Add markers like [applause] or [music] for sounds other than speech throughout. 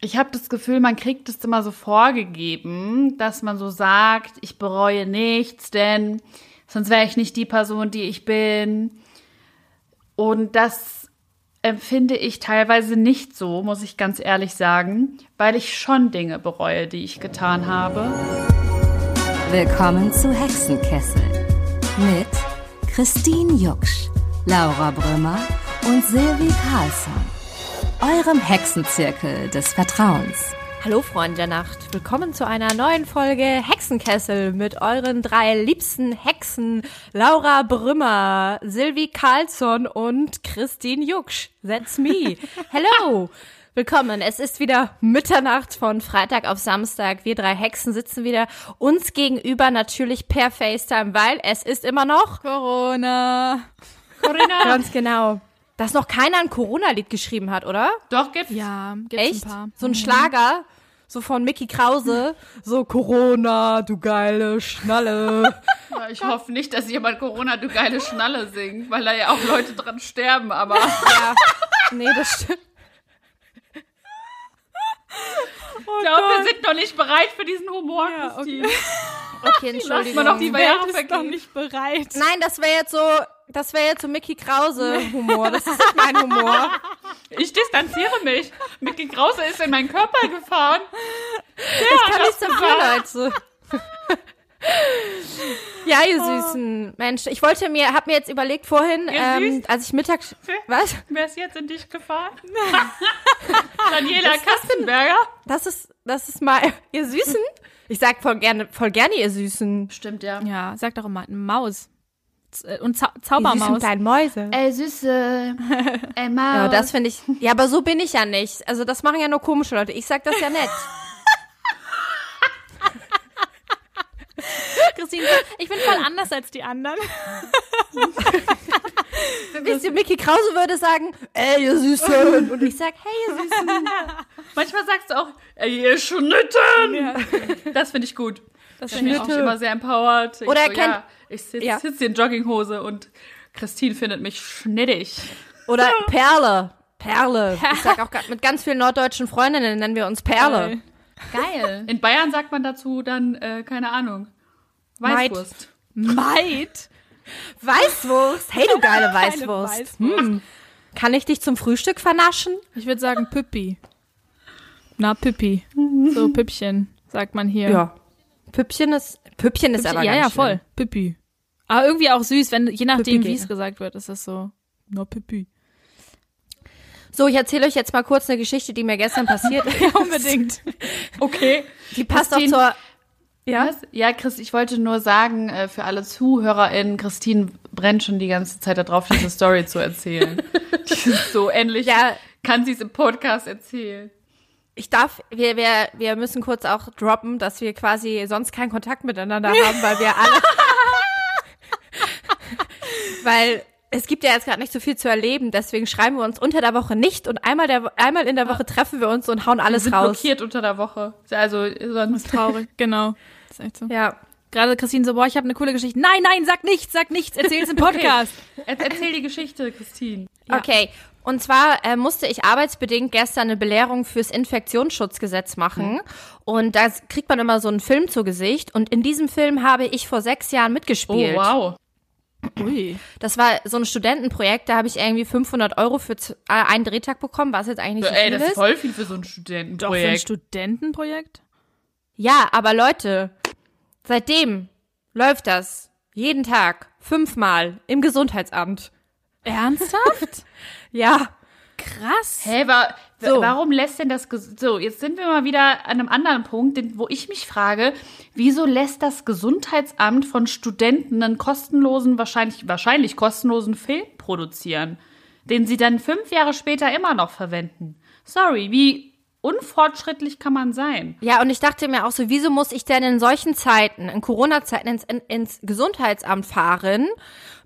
ich habe das Gefühl, man kriegt es immer so vorgegeben, dass man so sagt, ich bereue nichts, denn sonst wäre ich nicht die Person, die ich bin. Und das empfinde ich teilweise nicht so, muss ich ganz ehrlich sagen, weil ich schon Dinge bereue, die ich getan habe. Willkommen zu Hexenkessel mit Christine Jucksch, Laura Brümmer und Silvi Carlsson eurem Hexenzirkel des Vertrauens. Hallo Freunde der Nacht, willkommen zu einer neuen Folge Hexenkessel mit euren drei liebsten Hexen Laura Brümmer, Silvi Carlsson und Christine Jucksch. That's me. [laughs] Hello. Willkommen. Es ist wieder Mitternacht von Freitag auf Samstag. Wir drei Hexen sitzen wieder uns gegenüber natürlich per FaceTime, weil es ist immer noch Corona. Corona. [laughs] Ganz genau dass noch keiner ein Corona-Lied geschrieben hat, oder? Doch, gibt's. Ja, gibt's Echt? ein paar. So ein Schlager, so von Mickey Krause, so Corona, du geile Schnalle. [laughs] Ja, ich hoffe nicht, dass jemand Corona, du geile Schnalle singt, weil da ja auch Leute dran sterben, aber. ja. Nee, das stimmt. ich glaube, wir sind noch nicht bereit für diesen Humor, Ja, Christine. Okay, Entschuldigung. wir noch die Die Welt ist noch nicht bereit. Nein, das wäre jetzt so, das wäre jetzt so Mickey Krause Humor. Das ist nicht mein Humor. Ich distanziere mich. Mickey Krause ist in meinen Körper gefahren. Ich kann nichts dafür, Leute. Ja, ihr Süßen. Mensch, ich wollte mir, hab mir jetzt überlegt vorhin, ähm, als ich mittags, was? Wer ist jetzt in dich gefahren? [laughs] Daniela Kastenberger? Das ist, das ist mal, ihr Süßen? Ich sag voll gerne, voll gerne, ihr Süßen. Stimmt, ja. Ja, sag doch immer, Maus. Äh, Und Zau Ihr süßen Zaubermaus. kleinen Mäuse. Ey, Süße. [laughs] Ey, Maus. Ja, das finde ich, ja, aber so bin ich ja nicht. Also das machen ja nur komische Leute. Ich sag das ja nett. [laughs] Christine, ich bin voll anders als die anderen. Wisst ihr, Mickey Krause würde sagen, ey, ihr Süßen. Und ich sag, hey, ihr Süßen. [laughs] Manchmal sagst du auch, ey, ihr Schnitten. Das finde ich gut. Das finde ich auch immer sehr empowered. Ich Oder so, kennt- ja, ich sitze Ja. sitz in Jogginghose und Christine findet mich schnittig. Oder [laughs] Perle. Perle. [laughs] Ich sag auch mit ganz vielen norddeutschen Freundinnen nennen wir uns Perle. Geil. In Bayern sagt man dazu dann, äh, keine Ahnung, Maid. Weißwurst. Maid. Weißwurst. Hey, du [laughs] geile Weißwurst. Weißwurst. Hm. Kann ich dich zum Frühstück vernaschen? Ich würde sagen Püppi. Na, Püppi. So, Püppchen, sagt man hier. Püppchen ist, Püppchen ist aber ja, ja, voll. schlimm. Püppi. Aber irgendwie auch süß, wenn, je nachdem, wie es gesagt wird, ist das so. Na, Püppi. So, ich erzähle euch jetzt mal kurz eine Geschichte, die mir gestern passiert [laughs] ist. Ja, unbedingt. Okay. Die passt auch Christine, zur, Ja? Was? Ja, Chris, ich wollte nur sagen, äh, für alle ZuhörerInnen, Christine brennt schon die ganze Zeit darauf, diese Story zu erzählen. [laughs] So endlich Ja. kann sie es im Podcast erzählen. Ich darf, wir, wir, wir müssen kurz auch droppen, dass wir quasi sonst keinen Kontakt miteinander [laughs] haben, weil wir alle, [laughs] weil es gibt ja jetzt gerade nicht so viel zu erleben, deswegen schreiben wir uns unter der Woche nicht und einmal der, einmal in der Woche treffen wir uns und hauen Wir alles sind raus. blockiert unter der Woche. Also sonst Traurig, [laughs] genau. Das ist echt so. Ja. Gerade Christine so, boah, ich habe eine coole Geschichte. Nein, nein, sag nichts, sag nichts, erzähl's im Podcast. Er erzähl die Geschichte, Christine. Ja. Okay. Und zwar äh, musste ich arbeitsbedingt gestern eine Belehrung fürs Infektionsschutzgesetz machen. Und da kriegt man immer so einen Film zu Gesicht. Und in diesem Film habe ich vor sechs Jahren Oh, mitgespielt. wow. Ui. Das war so ein Studentenprojekt, da habe ich irgendwie 500 Euro für äh, einen Drehtag bekommen, was jetzt eigentlich nicht so Ey, viel das ist voll viel für so ein Doch, für ein Studentenprojekt. Studentenprojekt? Ja, aber Leute, seitdem läuft das jeden Tag fünfmal im Gesundheitsamt. Ernsthaft? [laughs] Ja, Krass. Hä, wa So. warum lässt denn das so, jetzt sind wir mal wieder an einem anderen Punkt, wo ich mich frage, wieso lässt das Gesundheitsamt von Studenten einen kostenlosen, wahrscheinlich, wahrscheinlich kostenlosen Film produzieren, den sie dann fünf Jahre später immer noch verwenden? Sorry, wie unfortschrittlich kann man sein? Ja, und ich dachte mir auch so, wieso muss ich denn in solchen Zeiten, in Corona-Zeiten, ins, in, ins Gesundheitsamt fahren,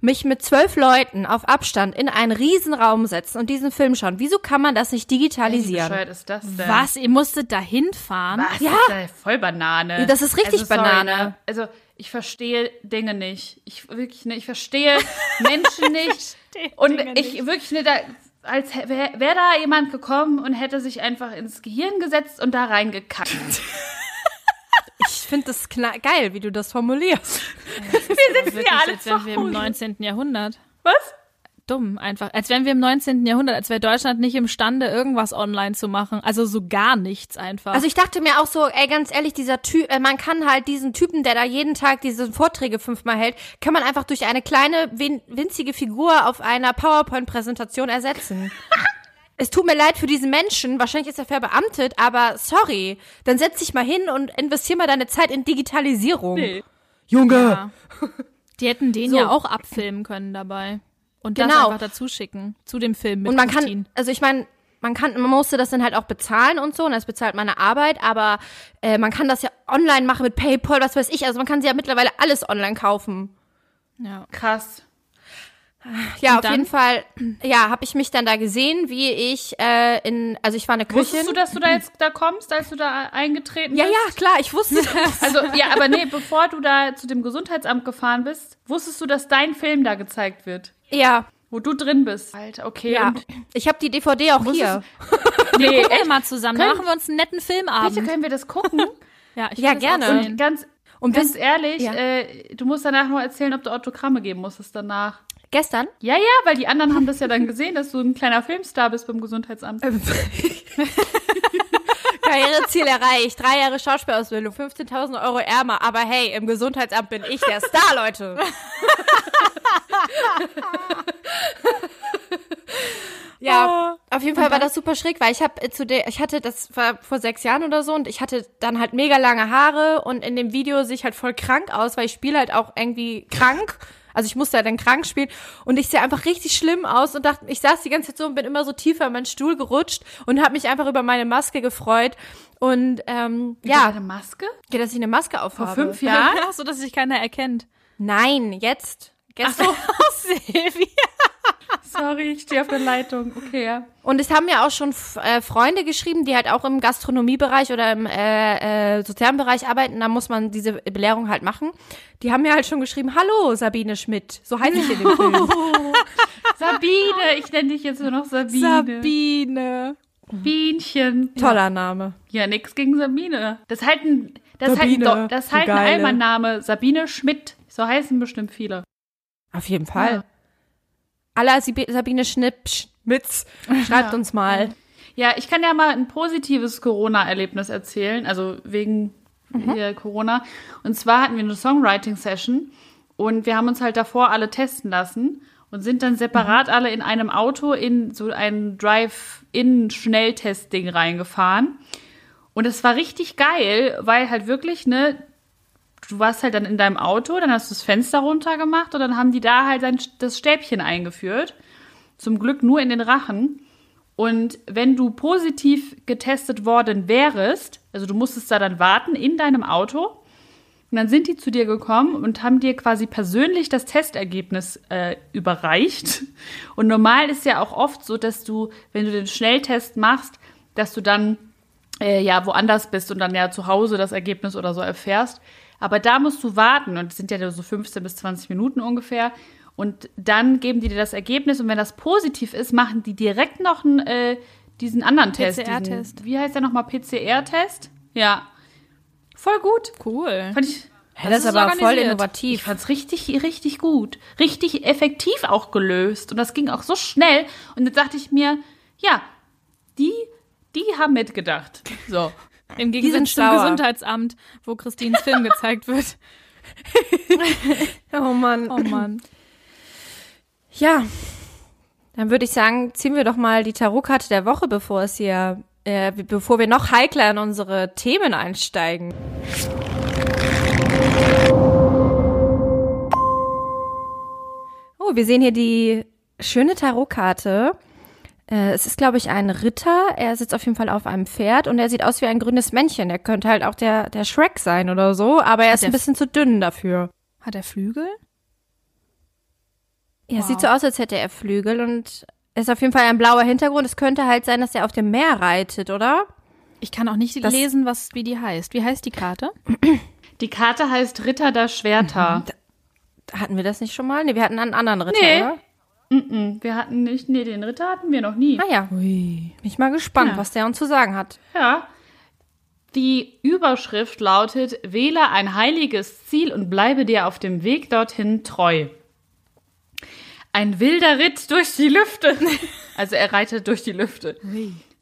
mich mit zwölf Leuten auf Abstand in einen Riesenraum setzen und diesen Film schauen? Wieso kann man das nicht Wie digitalisieren? bescheuert ist das denn? Was? Ihr musstet da hinfahren? Was? Ja. Das ist ja voll Banane. Das ist richtig also, sorry, Banane. Ne? Also, ich verstehe Dinge nicht. Ich wirklich nicht. Ich verstehe Menschen [laughs] nicht. verstehe Und Dinge ich nicht. wirklich nicht. Da, als wäre wär da jemand gekommen und hätte sich einfach ins Gehirn gesetzt und da reingekackt. [laughs] Ich finde das kna- geil, wie du das formulierst. Wir sitzen hier alle als wären wir im zu 19. Jahrhundert. Was? Dumm, einfach. Als wären wir im 19. Jahrhundert, als wäre Deutschland nicht imstande, irgendwas online zu machen. Also so gar nichts einfach. Also ich dachte mir auch so, ey, ganz ehrlich, dieser Typ, äh, man kann halt diesen Typen, der da jeden Tag diese Vorträge fünfmal hält, kann man einfach durch eine kleine, win winzige Figur auf einer PowerPoint-Präsentation ersetzen. [laughs] Es tut mir leid für diesen Menschen, wahrscheinlich ist er verbeamtet, aber sorry, dann setz dich mal hin und investier mal deine Zeit in Digitalisierung. Nee. Junge! ja. Die hätten den So. ja auch abfilmen können dabei. Und das Genau. einfach dazu schicken. Zu dem Film mit Und man Christine. kann, also ich meine, man kann, man musste das dann halt auch bezahlen und so, und das bezahlt meine Arbeit, aber äh, man kann das ja online machen mit PayPal, was weiß ich. Also man kann sie ja mittlerweile alles online kaufen. Ja. Krass. Ja, Und auf dann? jeden Fall, ja, habe ich mich dann da gesehen, wie ich äh, in, also ich war eine Köchin. Wusstest du, dass du da jetzt da kommst, als du da eingetreten ja, bist? ja, klar, ich wusste [laughs] das. Also, ja, aber nee, bevor du da zu dem Gesundheitsamt gefahren bist, wusstest du, dass dein Film da gezeigt wird, ja, wo du drin bist. Alter, okay. ja. Ich habe die DVD auch hier. [laughs] nee, Gucken wir echt, mal zusammen. Dann machen wir uns einen netten Filmabend. bitte können wir das gucken? [laughs] Ja, ich Ja, gerne. Und ganz, Und ganz ehrlich, ja. äh, du musst danach noch erzählen, ob du Autogramme geben musstest danach. gestern. Ja, ja, weil die anderen haben das ja dann gesehen, dass du ein kleiner Filmstar bist beim Gesundheitsamt. [laughs] Karriereziel erreicht, drei Jahre Schauspielausbildung, 15.000 Euro ärmer, aber hey, im Gesundheitsamt bin ich der Star, Leute. [laughs] ja, auf jeden Fall war das super schräg, weil ich habe zu der, ich hatte, das war vor sechs Jahren oder so und ich hatte dann halt mega lange Haare und in dem Video sehe ich halt voll krank aus, weil ich spiele halt auch irgendwie krank. Also ich musste ja dann krank spielen und ich sehe einfach richtig schlimm aus und dachte, ich saß die ganze Zeit so und bin immer so tiefer in meinen Stuhl gerutscht und habe mich einfach über meine Maske gefreut und ähm, Ja. ja, Eine Maske? ja, dass ich eine Maske aufhabe. Vor fünf Jahren? [laughs] Ja, so dass sich keiner erkennt. Nein, jetzt. Gestern. [laughs] Silvi. [laughs] Sorry, ich stehe auf der Leitung. Okay, ja. Und es haben ja auch schon äh, Freunde geschrieben, die halt auch im Gastronomiebereich oder im äh, äh, sozialen Bereich arbeiten. Da muss man diese Belehrung halt machen. Die haben mir halt schon geschrieben, hallo Sabine Schmidt. So heiße ich in dem Film. [laughs] Sabine, ich nenne dich jetzt nur noch Sabine. Sabine. Bienchen. Toller Name. Ja, nix gegen Sabine. Das ist halt ein, das ist halt Sabine, ein, das halt ein. Allmann-Name. Sabine Schmidt. So heißen bestimmt viele. Auf jeden Fall. Ja. Alla Sabine Schnipp, Schmitz, [laughs] schreibt Ja. uns mal. Ja, ich kann ja mal ein positives Corona-Erlebnis erzählen, also wegen hier Corona. Und zwar hatten wir eine Songwriting-Session und wir haben uns halt davor alle testen lassen und sind dann separat alle in einem Auto in so ein Drive-In-Schnelltest-Ding reingefahren. Und es war richtig geil, weil halt wirklich, ne, du warst halt dann in deinem Auto, dann hast du das Fenster runtergemacht und dann haben die da halt dann das Stäbchen eingeführt. Zum Glück nur in den Rachen. Und wenn du positiv getestet worden wärest, also du musstest da dann warten in deinem Auto, und dann sind die zu dir gekommen und haben dir quasi persönlich das Testergebnis äh, überreicht. [laughs] Und normal ist ja auch oft so, dass du, wenn du den Schnelltest machst, dass du dann äh, ja woanders bist und dann ja zu Hause das Ergebnis oder so erfährst. Aber da musst du warten und es sind ja so 15 bis 20 Minuten ungefähr. Und dann geben die dir das Ergebnis und wenn das positiv ist, machen die direkt noch einen, äh, diesen anderen Test. PCR-Test. Wie heißt der nochmal? PCR-Test? Ja. Voll gut. Cool. Fand ich, Ja, das, ist ist aber voll organisiert. ich innovativ. fand's richtig, richtig gut. Richtig effektiv auch gelöst. Und das ging auch so schnell. Und jetzt dachte ich mir, ja, die, die haben mitgedacht. So. Im Gegensatz zum. Gesundheitsamt, wo Christines Film gezeigt wird. [laughs] Oh Mann. Oh Mann. Ja, dann würde ich sagen, ziehen wir doch mal die Tarotkarte der Woche, bevor es hier, äh, bevor wir noch heikler in unsere Themen einsteigen. Oh, wir sehen hier die schöne Tarotkarte. Äh, es ist, glaube ich, ein Ritter. Er sitzt auf jeden Fall auf einem Pferd und er sieht aus wie ein grünes Männchen. Er könnte halt auch der, der Shrek sein oder so, aber er ist der ein bisschen zu dünn dafür. Hat er Flügel? Ja, es sieht so aus, als hätte er Flügel und ist auf jeden Fall ein blauer Hintergrund. Es könnte halt sein, dass er auf dem Meer reitet, oder? Ich kann auch nicht Das- lesen, was, wie die heißt. Wie heißt die Karte? [clears throat] Die Karte heißt Ritter der Schwerter. Hatten wir das nicht schon mal? Nee, wir hatten einen anderen Ritter, Nee. oder? Wir hatten nicht, nee, den Ritter hatten wir noch nie. Ah ja, bin ich mal gespannt, Ja. was der uns zu sagen hat. Ja. Die Überschrift lautet, wähle ein heiliges Ziel und bleibe dir auf dem Weg dorthin treu. Ein wilder Ritt durch die Lüfte. [laughs] Also er reitet durch die Lüfte.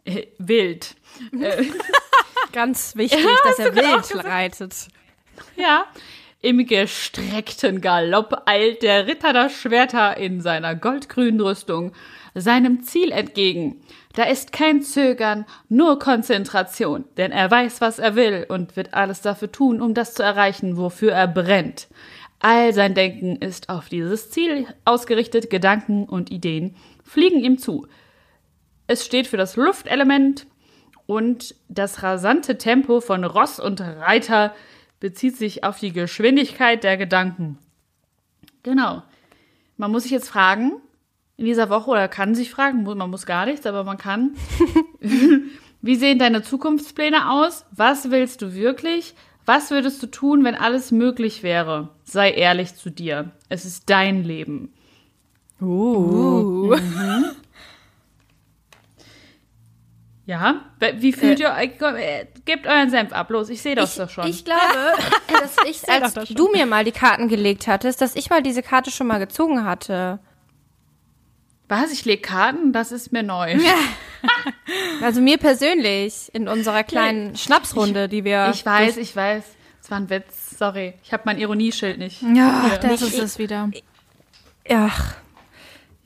Äh, wild. [laughs] Ganz wichtig, [laughs] dass er wild reitet. Ja. Im gestreckten Galopp eilt der Ritter der Schwerter in seiner goldgrünen Rüstung seinem Ziel entgegen. Da ist kein Zögern, nur Konzentration, denn er weiß, was er will und wird alles dafür tun, um das zu erreichen, wofür er brennt. All sein Denken ist auf dieses Ziel ausgerichtet, Gedanken und Ideen fliegen ihm zu. Es steht für das Luftelement und das rasante Tempo von Ross und Reiter bezieht sich auf die Geschwindigkeit der Gedanken. Genau. Man muss sich jetzt fragen, in dieser Woche, oder kann sich fragen, man muss gar nichts, aber man kann. [laughs] Wie sehen deine Zukunftspläne aus? Was willst du wirklich? Was würdest du tun, wenn alles möglich wäre? Sei ehrlich zu dir. Es ist dein Leben. Uh. [laughs] Ja? Wie fühlt ihr euch? äh, Gebt euren Senf ab, los, ich sehe das doch schon. Ich glaube, [laughs] dass ich, als schon. du mir mal die Karten gelegt hattest, dass ich mal diese Karte schon mal gezogen hatte. Was? Ich lege Karten? Das ist mir neu. [laughs] [laughs] Also mir persönlich in unserer kleinen Schnapsrunde, die wir. Ich weiß, ich weiß. Es war ein Witz. Sorry. Ich habe mein Ironieschild nicht. Ja, Das ist es wieder. Ach,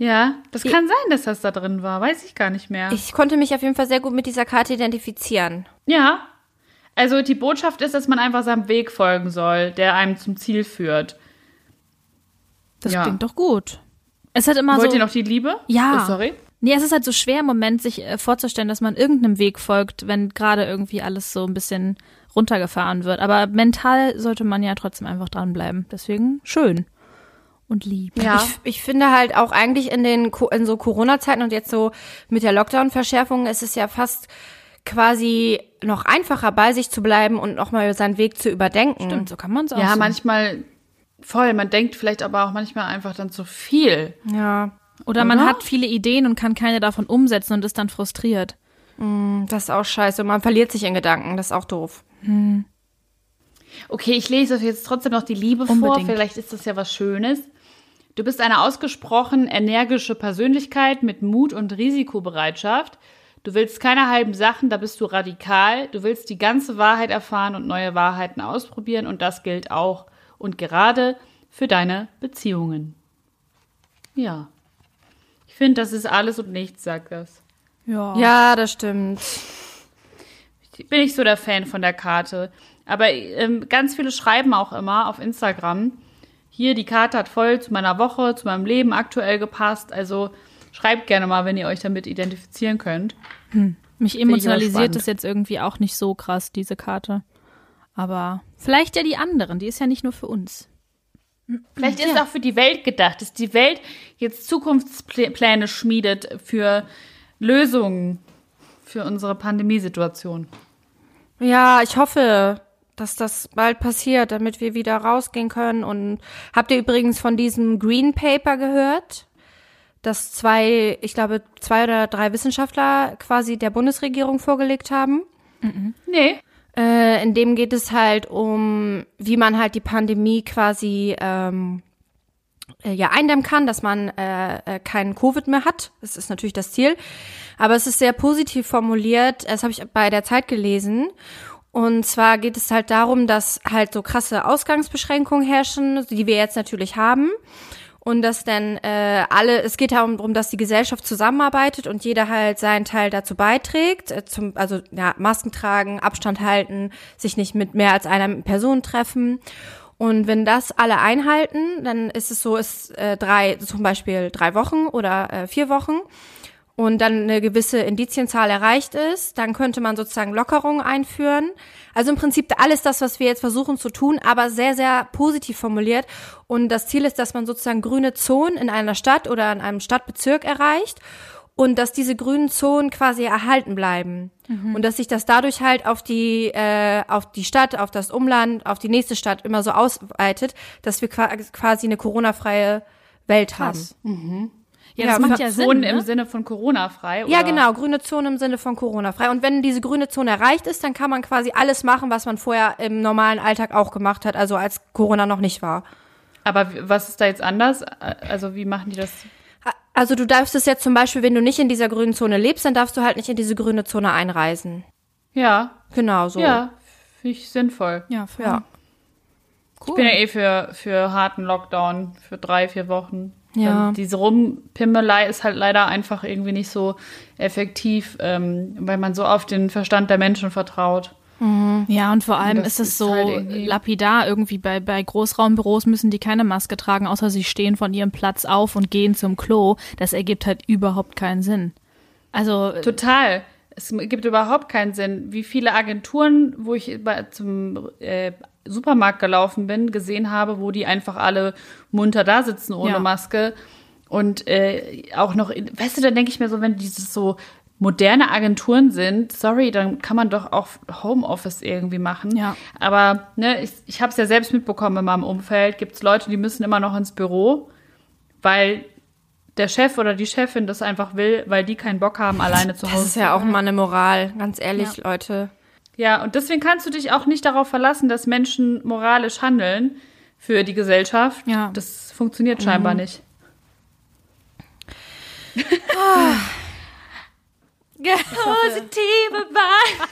Ja, das kann sein, dass das da drin war. Weiß ich gar nicht mehr. ich konnte mich auf jeden Fall sehr gut mit dieser Karte identifizieren. ja. Also die Botschaft ist, dass man einfach seinem Weg folgen soll, der einem zum Ziel führt. Das Ja. klingt doch gut. Es hat immer Wollt so. ihr noch die Liebe? Ja. Oh, sorry. Nee, es ist halt so schwer im Moment, sich äh, vorzustellen, dass man irgendeinem Weg folgt, wenn gerade irgendwie alles so ein bisschen runtergefahren wird. Aber mental sollte man ja trotzdem einfach dranbleiben. Deswegen schön und lieb. Ja. Ich, ich finde halt auch eigentlich in den in so Corona-Zeiten und jetzt so mit der Lockdown-Verschärfung ist es ja fast quasi noch einfacher bei sich zu bleiben und nochmal seinen Weg zu überdenken. Stimmt, so kann man es auch. Ja, sehen. manchmal voll. Man denkt vielleicht aber auch manchmal einfach dann zu viel. Ja, Oder man Oder? hat viele Ideen und kann keine davon umsetzen und ist dann frustriert. das ist auch scheiße. Und man verliert sich in Gedanken. Das ist auch doof. Okay, ich lese euch jetzt trotzdem noch die Liebe vor. Unbedingt. Vielleicht ist das ja was Schönes. Du bist eine ausgesprochen energische Persönlichkeit mit Mut und Risikobereitschaft. Du willst keine halben Sachen, da bist du radikal. Du willst die ganze Wahrheit erfahren und neue Wahrheiten ausprobieren und das gilt auch und gerade für deine Beziehungen. Ja. Ich finde, das ist alles und nichts, sagt das. Ja. Ja, das stimmt. Ich bin nicht so der Fan von der Karte. Aber ähm, ganz viele schreiben auch immer auf Instagram, hier, die Karte hat voll zu meiner Woche, zu meinem Leben aktuell gepasst. Also schreibt gerne mal, wenn ihr euch damit identifizieren könnt. Mich ich aber emotionalisiert das jetzt irgendwie auch nicht so krass, diese Karte. Aber vielleicht ja die anderen, die ist ja nicht nur für uns. Vielleicht ist es auch für die Welt gedacht, dass die Welt jetzt Zukunftspläne schmiedet für Lösungen für unsere Pandemiesituation. Ja, ich hoffe, dass das bald passiert, damit wir wieder rausgehen können. Und habt ihr übrigens von diesem Green Paper gehört? Das zwei, ich glaube, zwei oder drei Wissenschaftler quasi der Bundesregierung vorgelegt haben. Nee. Äh, in dem geht es halt um, wie man halt die Pandemie quasi ähm, äh, ja eindämmen kann, dass man äh, äh, keinen Covid mehr hat. Das ist natürlich das Ziel. Aber es ist sehr positiv formuliert. Das habe ich bei der Zeit gelesen. Und zwar geht es halt darum, dass halt so krasse Ausgangsbeschränkungen herrschen, die wir jetzt natürlich haben. Und dass dann äh, alle, es geht darum, dass die Gesellschaft zusammenarbeitet und jeder halt seinen Teil dazu beiträgt. Äh, zum, also ja, Masken tragen, Abstand halten, sich nicht mit mehr als einer Person treffen. Und wenn das alle einhalten, dann ist es so, ist äh, drei, zum Beispiel drei Wochen oder äh, vier Wochen und dann eine gewisse Indizienzahl erreicht ist, dann könnte man sozusagen Lockerungen einführen. Also im Prinzip alles das, was wir jetzt versuchen zu tun, aber sehr, sehr positiv formuliert. Und das Ziel ist, dass man sozusagen grüne Zonen in einer Stadt oder in einem Stadtbezirk erreicht und dass diese grünen Zonen quasi erhalten bleiben. Und dass sich das dadurch halt auf die, äh, auf die Stadt, auf das Umland, auf die nächste Stadt immer so ausweitet, dass wir qua- quasi eine Corona-freie Welt haben. Ja, das Ja, macht ja Sinn. Zonen Ne? im Sinne von Corona-frei. Ja, oder? genau, grüne Zone im Sinne von Corona-frei. Und wenn diese grüne Zone erreicht ist, dann kann man quasi alles machen, was man vorher im normalen Alltag auch gemacht hat, also als Corona noch nicht war. Aber was ist da jetzt anders? Also wie machen die das? Also du darfst es jetzt zum Beispiel, wenn du nicht in dieser grünen Zone lebst, dann darfst du halt nicht in diese grüne Zone einreisen. Ja, Genau so. ja, finde ich sinnvoll. Ja, voll. Ja. Ich bin ja eh für, für harten Lockdown, für drei, vier Wochen. Ja. Ähm, diese Rumpimmelei ist halt leider einfach irgendwie nicht so effektiv, ähm, weil man so auf den Verstand der Menschen vertraut. Ja, und vor allem Das ist es ist so halt irgendwie- lapidar irgendwie. Bei, bei Großraumbüros müssen die keine Maske tragen, außer sie stehen von ihrem Platz auf und gehen zum Klo. Das ergibt halt überhaupt keinen Sinn. Also, Total. Es gibt überhaupt keinen Sinn. Wie viele Agenturen, wo ich zum äh, Supermarkt gelaufen bin, gesehen habe, wo die einfach alle munter da sitzen ohne Ja. Maske. Und äh, auch noch, in, weißt du, dann denke ich mir so, wenn dieses so moderne Agenturen sind, sorry, dann kann man doch auch Homeoffice irgendwie machen. Ja. Aber ne, ich, ich habe es ja selbst mitbekommen in meinem Umfeld, gibt es Leute, die müssen immer noch ins Büro, weil der Chef oder die Chefin das einfach will, weil die keinen Bock haben, alleine zu Hause Das ist ja auch mal eine Moral, ganz ehrlich, Leute. Ja, und deswegen kannst du dich auch nicht darauf verlassen, dass Menschen moralisch handeln für die Gesellschaft. Ja. Das funktioniert scheinbar nicht. [laughs] positive Vibe.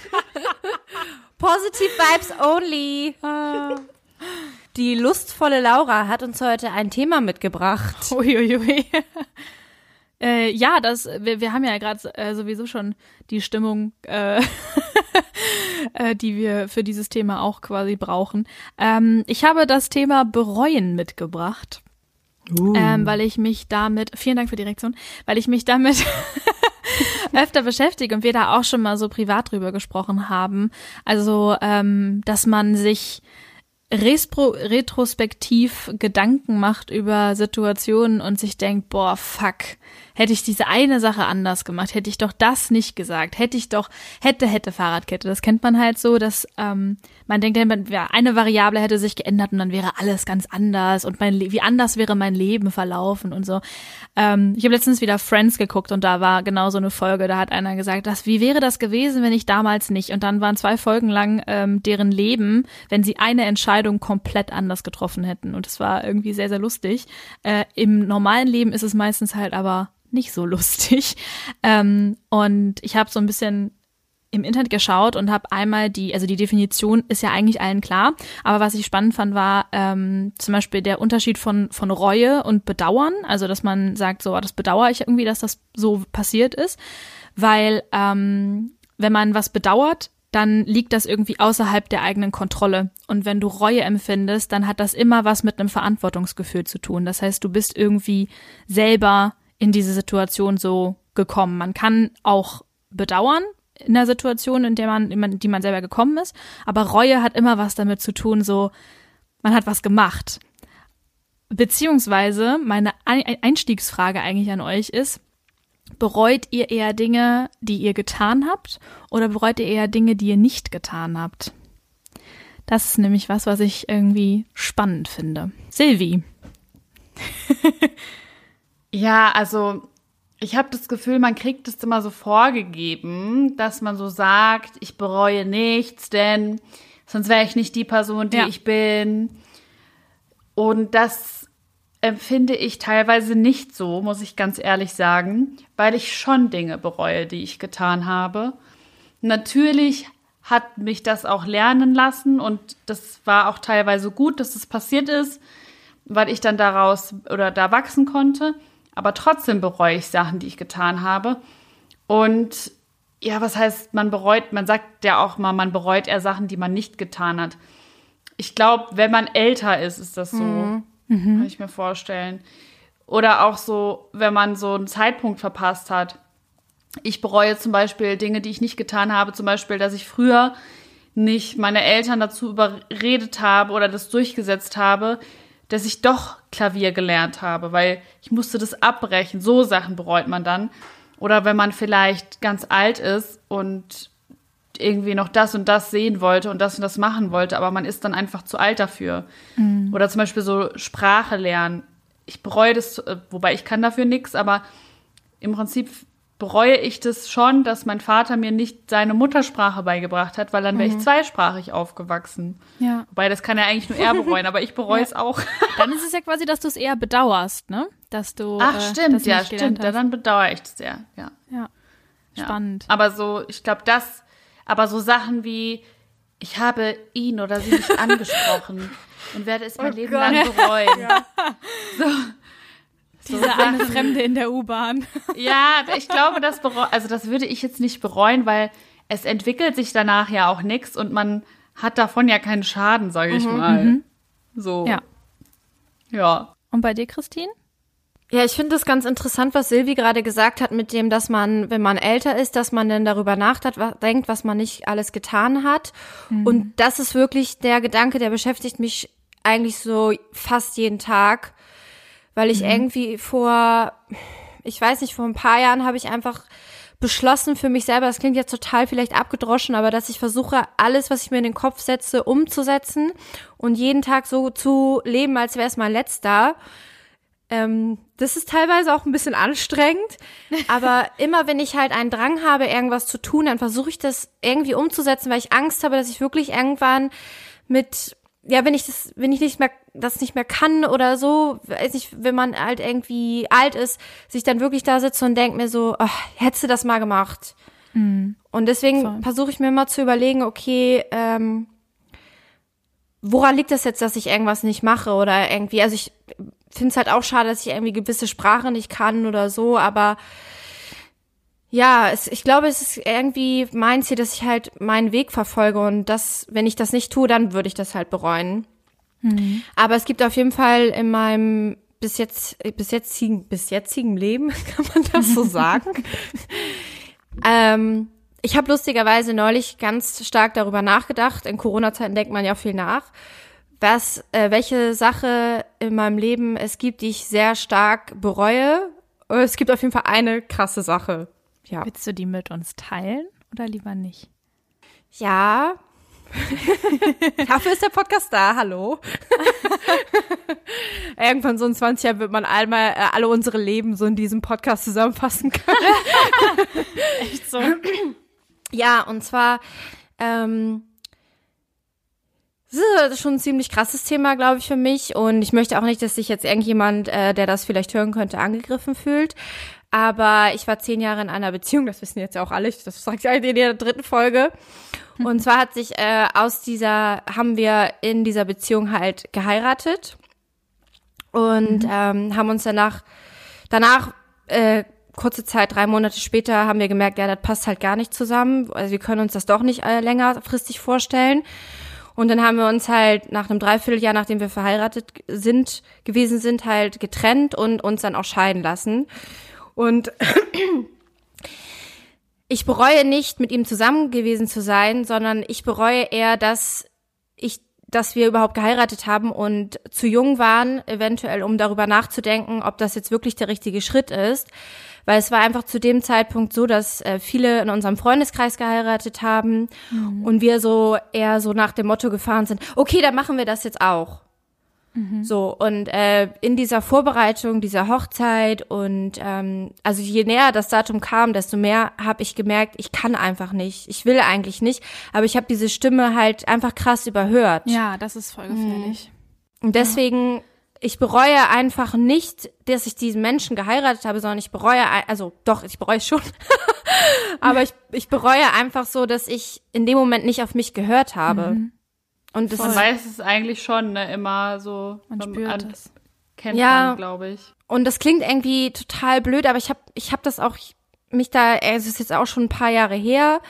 [laughs] Positive Vibes only. Die lustvolle Laura hat uns heute ein Thema mitgebracht. [laughs] Uiuiui. [laughs] äh, ja, das, wir, wir haben ja gerade äh, sowieso schon die Stimmung, äh, [laughs] äh, die wir für dieses Thema auch quasi brauchen. Ähm, ich habe das Thema Bereuen mitgebracht. Ähm, weil ich mich damit, vielen Dank für die Reaktion, weil ich mich damit öfter beschäftige und wir da auch schon mal so privat drüber gesprochen haben. Also, ähm, dass man sich respro retrospektiv Gedanken macht über Situationen und sich denkt, boah, fuck, hätte ich diese eine Sache anders gemacht, hätte ich doch das nicht gesagt, hätte ich doch, hätte, hätte Fahrradkette. Das kennt man halt so, dass ähm, man denkt, ja, eine Variable hätte sich geändert und dann wäre alles ganz anders und mein wie anders wäre mein Leben verlaufen und so. Ähm, ich habe letztens wieder Friends geguckt und da war genau so eine Folge, da hat einer gesagt, das, wie wäre das gewesen, wenn ich damals nicht? Und dann waren zwei Folgen lang ähm, deren Leben, wenn sie eine Entscheidung komplett anders getroffen hätten. Und es war irgendwie sehr, sehr lustig. Äh, Im normalen Leben ist es meistens halt aber nicht so [laughs] lustig. Ähm, und ich habe so ein bisschen im Internet geschaut und habe einmal die, also die Definition ist ja eigentlich allen klar, aber was ich spannend fand, war ähm, zum Beispiel der Unterschied von, von Reue und Bedauern, also dass man sagt, so, das bedauere ich irgendwie, dass das so passiert ist, weil ähm, wenn man was bedauert, dann liegt das irgendwie außerhalb der eigenen Kontrolle. Und wenn du Reue empfindest, dann hat das immer was mit einem Verantwortungsgefühl zu tun. Das heißt, du bist irgendwie selber in diese Situation so gekommen. Man kann auch bedauern in der Situation, in der man, in die man selber gekommen ist, aber Reue hat immer was damit zu tun, so, man hat was gemacht. Beziehungsweise meine Einstiegsfrage eigentlich an euch ist, bereut ihr eher Dinge, die ihr getan habt oder bereut ihr eher Dinge, die ihr nicht getan habt? Das ist nämlich was, was ich irgendwie spannend finde. Silvi. [laughs] Ja, also ich habe das Gefühl, man kriegt es immer so vorgegeben, dass man so sagt, ich bereue nichts, denn sonst wäre ich nicht die Person, die Ja. ich bin. Und das empfinde ich teilweise nicht so, muss ich ganz ehrlich sagen, weil ich schon Dinge bereue, die ich getan habe. Natürlich hat mich das auch lernen lassen und das war auch teilweise gut, dass es passiert ist, weil ich dann daraus oder da wachsen konnte. Aber trotzdem bereue ich Sachen, die ich getan habe. Und ja, was heißt, man bereut, man sagt ja auch mal, man bereut eher Sachen, die man nicht getan hat. Ich glaube, wenn man älter ist, ist das so. Kann ich mir vorstellen. Oder auch so, wenn man so einen Zeitpunkt verpasst hat. Ich bereue zum Beispiel Dinge, die ich nicht getan habe. Zum Beispiel, dass ich früher nicht meine Eltern dazu überredet habe oder das durchgesetzt habe, dass ich doch Klavier gelernt habe, weil ich musste das abbrechen. So Sachen bereut man dann. Oder wenn man vielleicht ganz alt ist und irgendwie noch das und das sehen wollte und das und das machen wollte, aber man ist dann einfach zu alt dafür. Oder zum Beispiel so Sprache lernen. ich bereue das, äh, wobei ich kann dafür nichts, aber im Prinzip bereue ich das schon, dass mein Vater mir nicht seine Muttersprache beigebracht hat, weil dann wäre ich zweisprachig aufgewachsen. Ja. Wobei, das kann ja eigentlich nur er bereuen, aber ich bereue [laughs] es auch. [laughs] Dann ist es ja quasi, dass du es eher bedauerst, ne? Dass du. Ach, äh, stimmt, das ja, stimmt. Ja, dann bedauere ich das sehr, ja. Ja. Ja. Spannend. Aber so, ich glaube, das, aber so Sachen wie, ich habe ihn oder sie nicht [laughs] angesprochen und werde es mein Leben lang bereuen. So, Diese eine Fremde in der U-Bahn. ja, ich glaube, das also das würde ich jetzt nicht bereuen, weil es entwickelt sich danach ja auch nichts und man hat davon ja keinen Schaden, sage ich mal. So. Ja. Ja. Und bei dir, Christine? Ja, ich finde es ganz interessant, was Silvi gerade gesagt hat, mit dem, dass man, wenn man älter ist, dass man dann darüber nachdenkt, was man nicht alles getan hat. Und das ist wirklich der Gedanke, der beschäftigt mich eigentlich so fast jeden Tag, weil ich irgendwie vor, ich weiß nicht, vor ein paar Jahren habe ich einfach beschlossen für mich selber, das klingt jetzt total vielleicht abgedroschen, aber dass ich versuche, alles, was ich mir in den Kopf setze, umzusetzen und jeden Tag so zu leben, als wäre es mein letzter. Ähm, das ist teilweise auch ein bisschen anstrengend, aber immer wenn ich halt einen Drang habe, irgendwas zu tun, dann versuche ich das irgendwie umzusetzen, weil ich Angst habe, dass ich wirklich irgendwann mit ja, wenn ich das, wenn ich nicht mehr, das nicht mehr kann oder so, weiß nicht, wenn man halt irgendwie alt ist, sich dann wirklich da sitze und denkt mir so, oh, hättest du das mal gemacht. Und deswegen versuche ich mir immer zu überlegen, okay, ähm, woran liegt das jetzt, dass ich irgendwas nicht mache oder irgendwie, also ich finde es halt auch schade, dass ich irgendwie gewisse Sprache nicht kann oder so, aber ja, es, ich glaube, es ist irgendwie mein Ziel, dass ich halt meinen Weg verfolge und das, wenn ich das nicht tue, dann würde ich das halt bereuen. Aber es gibt auf jeden Fall in meinem bis jetzt bis jetzigen bis jetzigen Leben [laughs] kann man das so sagen. [laughs] ähm, ich habe lustigerweise neulich ganz stark darüber nachgedacht. In Corona-Zeiten denkt man ja viel nach. Was, äh, welche Sache in meinem Leben es gibt, die ich sehr stark bereue. Es gibt auf jeden Fall eine krasse Sache. Ja. Willst du die mit uns teilen oder lieber nicht? Ja. [laughs] Dafür ist der Podcast da, hallo. [laughs] Irgendwann so in 20 Jahren wird man einmal äh, alle unsere Leben so in diesem Podcast zusammenfassen können. [laughs] Echt so? Ja, und zwar, ähm, das ist schon ein ziemlich krasses Thema, glaube ich, für mich. Und ich möchte auch nicht, dass sich jetzt irgendjemand, äh, der das vielleicht hören könnte, angegriffen fühlt. Aber ich war zehn Jahre in einer Beziehung, das wissen jetzt ja auch alle, das sage ich halt in der dritten Folge. Und zwar hat sich äh, aus dieser, haben wir in dieser Beziehung halt geheiratet und ähm, haben uns danach, danach, äh, kurze Zeit, drei Monate später, haben wir gemerkt, ja, das passt halt gar nicht zusammen. Also wir können uns das doch nicht äh, längerfristig vorstellen. Und dann haben wir uns halt nach einem Dreivierteljahr, nachdem wir verheiratet sind, gewesen sind, halt getrennt und uns dann auch scheiden lassen. Und [clears throat] ich bereue nicht, mit ihm zusammen gewesen zu sein, sondern ich bereue eher, dass ich, dass wir überhaupt geheiratet haben und zu jung waren, eventuell, um darüber nachzudenken, ob das jetzt wirklich der richtige Schritt ist. Weil es war einfach zu dem Zeitpunkt so, dass äh, viele in unserem Freundeskreis geheiratet haben und wir so eher so nach dem Motto gefahren sind, okay, dann machen wir das jetzt auch. So, und äh, in dieser Vorbereitung dieser Hochzeit und ähm, also je näher das Datum kam, desto mehr habe ich gemerkt, ich kann einfach nicht. Ich will eigentlich nicht, aber ich habe diese Stimme halt einfach krass überhört. Ja, das ist voll gefährlich. Und deswegen, ich bereue einfach nicht, dass ich diesen Menschen geheiratet habe, sondern ich bereue, also doch, ich bereue schon. [laughs] aber ich, ich bereue einfach so, dass ich in dem Moment nicht auf mich gehört habe. Und das Man ist weiß es eigentlich schon, ne, immer so. Man spürt an- es. Kennt Ja. man, glaube ich. Und das klingt irgendwie total blöd, aber ich habe ich hab das auch mich da, es ist jetzt auch schon ein paar Jahre her,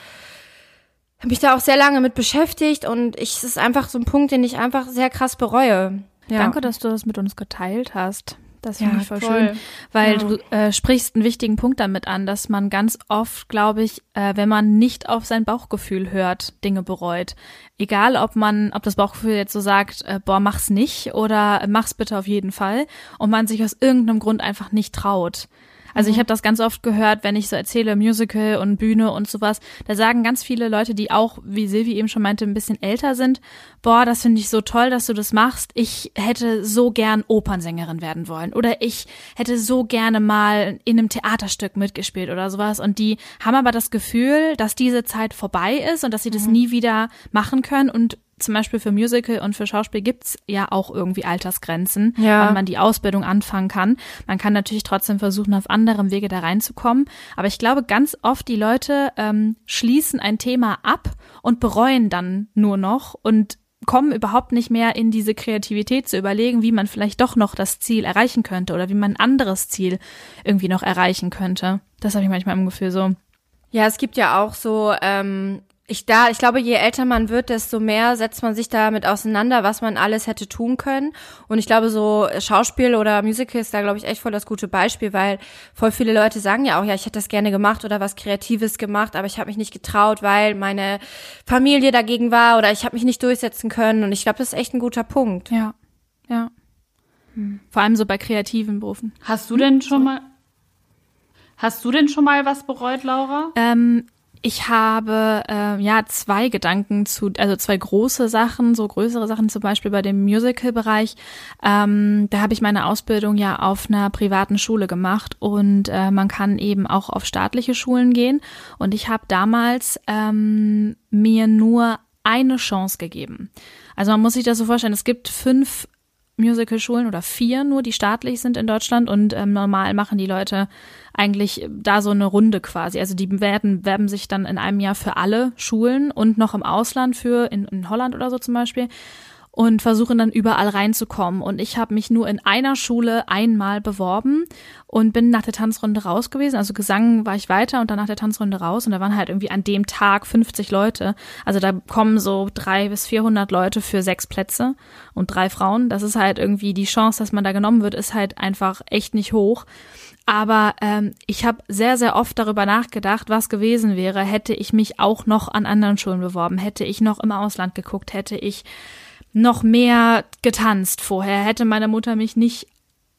habe mich da auch sehr lange mit beschäftigt und ich, es ist einfach so ein Punkt, den ich einfach sehr krass bereue. Ja. Danke, dass du das mit uns geteilt hast. Das Ja, finde ich voll voll. schön, weil Ja. du äh, sprichst einen wichtigen Punkt damit an, dass man ganz oft, glaube ich, äh, wenn man nicht auf sein Bauchgefühl hört, Dinge bereut. Egal, ob man, ob das Bauchgefühl jetzt so sagt, äh, boah, mach's nicht oder mach's bitte auf jeden Fall und man sich aus irgendeinem Grund einfach nicht traut. Also ich habe das ganz oft gehört, wenn ich so erzähle, Musical und Bühne und sowas, da sagen ganz viele Leute, die auch, wie Silvi eben schon meinte, ein bisschen älter sind, boah, das finde ich so toll, dass du das machst. Ich hätte so gern Opernsängerin werden wollen oder ich hätte so gerne mal in einem Theaterstück mitgespielt oder sowas. Und die haben aber das Gefühl, dass diese Zeit vorbei ist und dass sie das nie wieder machen können. Und zum Beispiel für Musical und für Schauspiel gibt's ja auch irgendwie Altersgrenzen, Ja. wann man die Ausbildung anfangen kann. Man kann natürlich trotzdem versuchen, auf anderem Wege da reinzukommen. Aber ich glaube, ganz oft die Leute ähm, schließen ein Thema ab und bereuen dann nur noch und kommen überhaupt nicht mehr in diese Kreativität zu überlegen, wie man vielleicht doch noch das Ziel erreichen könnte oder wie man ein anderes Ziel irgendwie noch erreichen könnte. Das habe ich manchmal im Gefühl so. Ja, es gibt ja auch so, ähm, ich da, ich glaube, je älter man wird, desto mehr setzt man sich damit auseinander, was man alles hätte tun können. Und ich glaube, so Schauspiel oder Musical ist da, glaube ich, echt voll das gute Beispiel, weil voll viele Leute sagen ja auch, ja, ich hätte das gerne gemacht oder was Kreatives gemacht, aber ich habe mich nicht getraut, weil meine Familie dagegen war oder ich habe mich nicht durchsetzen können. Und ich glaube, das ist echt ein guter Punkt. Ja, ja. Vor allem so bei kreativen Berufen. Hast du denn schon mal, hast du denn schon mal was bereut, Laura? Ähm, ich habe äh, ja zwei Gedanken zu, also zwei große Sachen, so größere Sachen, zum Beispiel bei dem Musical-Bereich. Ähm, da habe ich meine Ausbildung ja auf einer privaten Schule gemacht und äh, man kann eben auch auf staatliche Schulen gehen. Und ich habe damals ähm, mir nur eine Chance gegeben. Also man muss sich das so vorstellen, es gibt fünf Musicalschulen oder vier nur, die staatlich sind in Deutschland und ähm, normal machen die Leute eigentlich da so eine Runde quasi. Also die werden, werben sich dann in einem Jahr für alle Schulen und noch im Ausland für, in, in Holland oder so zum Beispiel und versuchen dann überall reinzukommen. Und ich habe mich nur in einer Schule einmal beworben und bin nach der Tanzrunde raus gewesen. Also Gesang war ich weiter und dann nach der Tanzrunde raus und da waren halt irgendwie an dem Tag 50 Leute. Also da kommen so drei bis 400 Leute für sechs Plätze und drei Frauen. Das ist halt irgendwie die Chance, dass man da genommen wird, ist halt einfach echt nicht hoch. Aber ähm, ich habe sehr, sehr oft darüber nachgedacht, was gewesen wäre, hätte ich mich auch noch an anderen Schulen beworben, hätte ich noch im Ausland geguckt, hätte ich noch mehr getanzt vorher, hätte meine Mutter mich nicht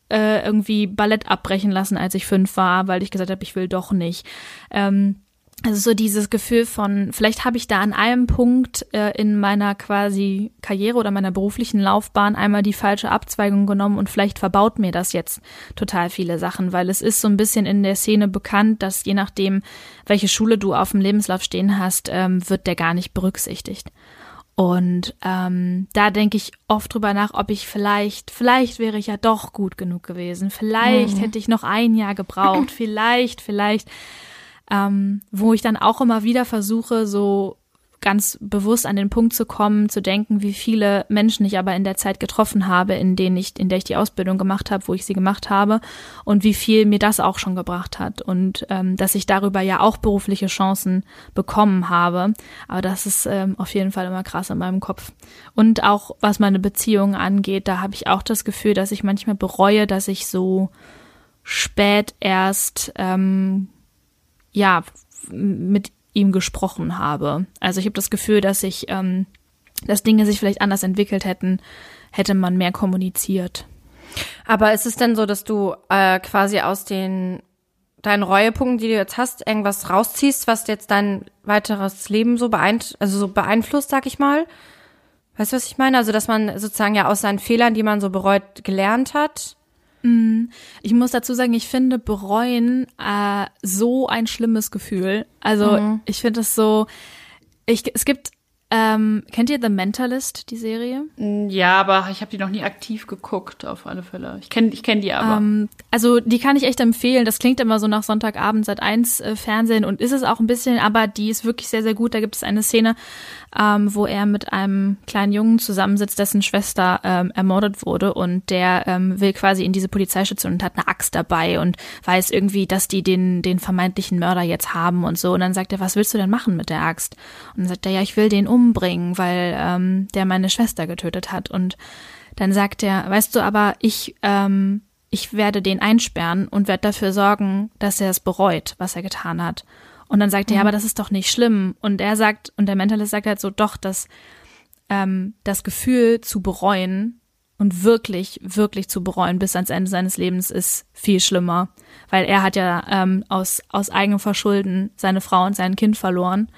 äh, irgendwie Ballett abbrechen lassen, als ich fünf war, weil ich gesagt habe, ich will doch nicht. Ähm, also so dieses Gefühl von, vielleicht habe ich da an einem Punkt äh, in meiner quasi Karriere oder meiner beruflichen Laufbahn einmal die falsche Abzweigung genommen und vielleicht verbaut mir das jetzt total viele Sachen, weil es ist so ein bisschen in der Szene bekannt, dass je nachdem, welche Schule du auf dem Lebenslauf stehen hast, ähm, wird der gar nicht berücksichtigt. Und ähm, da denke ich oft drüber nach, ob ich vielleicht, vielleicht wäre ich ja doch gut genug gewesen. Vielleicht hätte ich noch ein Jahr gebraucht. [clears throat] Vielleicht, vielleicht. Ähm, wo ich dann auch immer wieder versuche, so ganz bewusst an den Punkt zu kommen, zu denken, wie viele Menschen ich aber in der Zeit getroffen habe, in denen ich, in der ich die Ausbildung gemacht habe, wo ich sie gemacht habe und wie viel mir das auch schon gebracht hat und ähm, dass ich darüber ja auch berufliche Chancen bekommen habe. Aber das ist ähm, auf jeden Fall immer krass in meinem Kopf. Und auch was meine Beziehungen angeht, da habe ich auch das Gefühl, dass ich manchmal bereue, dass ich so spät erst ähm, ja mit ihm gesprochen habe. Also ich habe das Gefühl, dass ich, ähm, dass Dinge sich vielleicht anders entwickelt hätten, hätte man mehr kommuniziert. Aber ist es denn so, dass du äh, quasi aus den deinen Reuepunkten, die du jetzt hast, irgendwas rausziehst, was jetzt dein weiteres Leben so beeint also so beeinflusst, sag ich mal? Weißt du, was ich meine? Also, dass man sozusagen ja aus seinen Fehlern, die man so bereut, gelernt hat. Ich muss dazu sagen, ich finde bereuen äh, so ein schlimmes Gefühl. Also ich finde es so, ich, es gibt, ähm, kennt ihr The Mentalist, die Serie? Ja, aber ich habe die noch nie aktiv geguckt, auf alle Fälle. Ich kenne ich kenn die aber. Ähm, also die kann ich echt empfehlen. Das klingt immer so nach Sonntagabend seit eins äh, Fernsehen und ist es auch ein bisschen, aber die ist wirklich sehr, sehr gut. Da gibt es eine Szene, ähm, wo er mit einem kleinen Jungen zusammensitzt, dessen Schwester ähm, ermordet wurde und der ähm, will quasi in diese Polizeistation und hat eine Axt dabei und weiß irgendwie, dass die den, den vermeintlichen Mörder jetzt haben und so. Und dann sagt er, was willst du denn machen mit der Axt? Und dann sagt er, ja, ich will den umbringen, weil ähm, der meine Schwester getötet hat. Und dann sagt er, weißt du, aber ich, ähm, ich werde den einsperren und werde dafür sorgen, dass er es bereut, was er getan hat. Und dann sagt er, ja, aber das ist doch nicht schlimm. Und er sagt, und der Mentalist sagt halt so, doch, dass ähm, das Gefühl zu bereuen und wirklich, wirklich zu bereuen bis ans Ende seines Lebens ist viel schlimmer. Weil er hat ja ähm, aus, aus eigenem Verschulden seine Frau und sein Kind verloren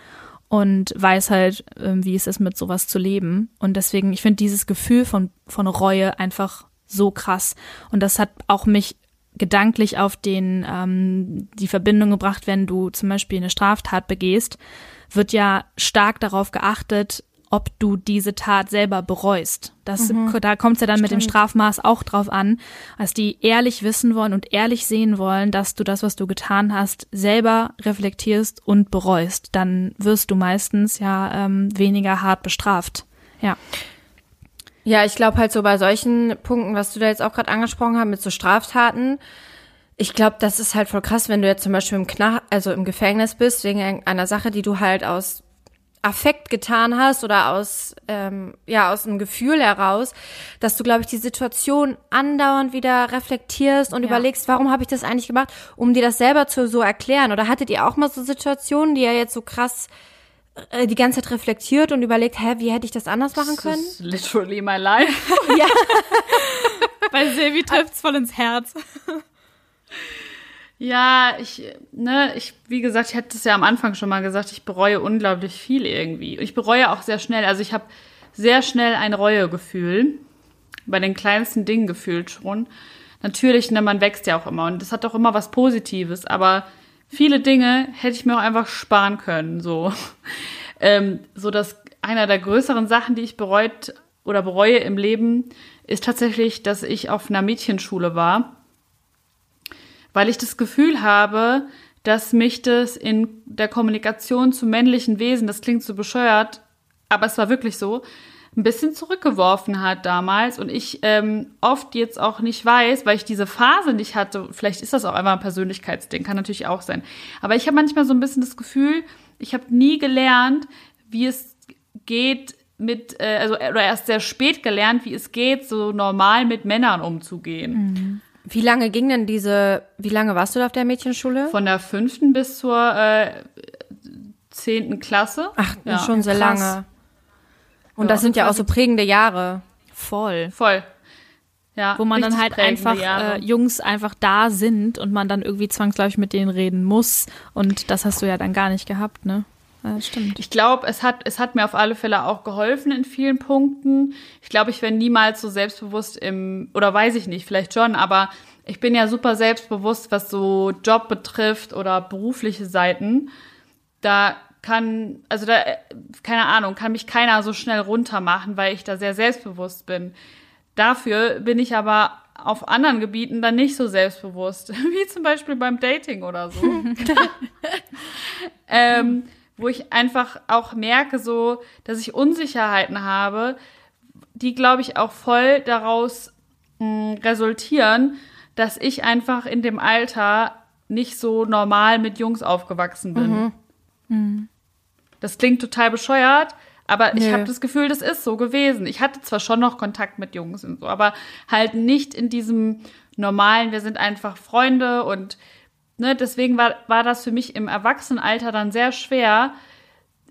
und weiß halt, ähm, wie es ist, mit sowas zu leben. Und deswegen, ich finde dieses Gefühl von, von Reue einfach so krass. Und das hat auch mich gedanklich auf den ähm, die Verbindung gebracht, wenn du zum Beispiel eine Straftat begehst, wird ja stark darauf geachtet, ob du diese Tat selber bereust. Das, mhm. Da kommt es ja dann Stimmt. mit dem Strafmaß auch drauf an, dass die ehrlich wissen wollen und ehrlich sehen wollen, dass du das, was du getan hast, selber reflektierst und bereust. Dann wirst du meistens ja ähm, weniger hart bestraft. Ja. Ja, ich glaube halt so bei solchen Punkten, was du da jetzt auch gerade angesprochen hast, mit so Straftaten, ich glaube, das ist halt voll krass, wenn du jetzt zum Beispiel im Knach, also im Gefängnis bist, wegen einer Sache, die du halt aus Affekt getan hast oder aus, ähm, ja, aus einem Gefühl heraus, dass du, glaube ich, die Situation andauernd wieder reflektierst und ja. überlegst, warum habe ich das eigentlich gemacht, um dir das selber zu so erklären. Oder hattet ihr auch mal so Situationen, die ihr jetzt so krass die ganze Zeit reflektiert und überlegt, hä, wie hätte ich das anders machen können? Das ist literally my life. [laughs] ja. [laughs] Bei Silvi trifft's voll ins Herz. [laughs] Ja, ich, ne, ich, wie gesagt, ich hatte es ja am Anfang schon mal gesagt, ich bereue unglaublich viel irgendwie. Ich bereue auch sehr schnell. Also ich habe sehr schnell ein Reuegefühl. Bei den kleinsten Dingen gefühlt schon. Natürlich, ne, man wächst ja auch immer und das hat auch immer was Positives, aber viele Dinge hätte ich mir auch einfach sparen können. So, [laughs] ähm, so dass einer der größeren Sachen, die ich bereut oder bereue im Leben, ist tatsächlich, dass ich auf einer Mädchenschule war, weil ich das Gefühl habe, dass mich das in der Kommunikation zu männlichen Wesen, das klingt so bescheuert, aber es war wirklich so, ein bisschen zurückgeworfen hat damals und ich ähm, oft jetzt auch nicht weiß, weil ich diese Phase nicht hatte, vielleicht ist das auch einfach ein Persönlichkeitsding, kann natürlich auch sein, aber ich habe manchmal so ein bisschen das Gefühl, ich habe nie gelernt, wie es geht mit, äh, also oder erst sehr spät gelernt, wie es geht, so normal mit Männern umzugehen. Mhm. Wie lange ging denn diese, wie lange warst du da auf der Mädchenschule? Von der fünften bis zur äh, zehnten Klasse. Ach, ja. schon sehr Krass. lange. Und ja, das sind ja auch so prägende Jahre. Voll. Voll. Ja, Wo man dann halt einfach äh, Jungs einfach da sind und man dann irgendwie zwangsläufig mit denen reden muss. Und das hast du ja dann gar nicht gehabt, ne? Ja, stimmt. Ich glaube, es hat, es hat mir auf alle Fälle auch geholfen in vielen Punkten. Ich glaube, ich wäre niemals so selbstbewusst im, oder weiß ich nicht, vielleicht schon, aber ich bin ja super selbstbewusst, was so Job betrifft oder berufliche Seiten. Da kann, also da, keine Ahnung, kann mich keiner so schnell runtermachen, weil ich da sehr selbstbewusst bin. Dafür bin ich aber auf anderen Gebieten dann nicht so selbstbewusst, [laughs] wie zum Beispiel beim Dating oder so. [laughs] ähm, wo ich einfach auch merke, so, dass ich Unsicherheiten habe, die, glaube ich, auch voll daraus mh, resultieren, dass ich einfach in dem Alter nicht so normal mit Jungs aufgewachsen bin. Mhm. Mhm. Das klingt total bescheuert, aber ich habe das Gefühl, das ist so gewesen. Ich hatte zwar schon noch Kontakt mit Jungs und so, aber halt nicht in diesem normalen, wir sind einfach Freunde und ne, deswegen war, war das für mich im Erwachsenenalter dann sehr schwer,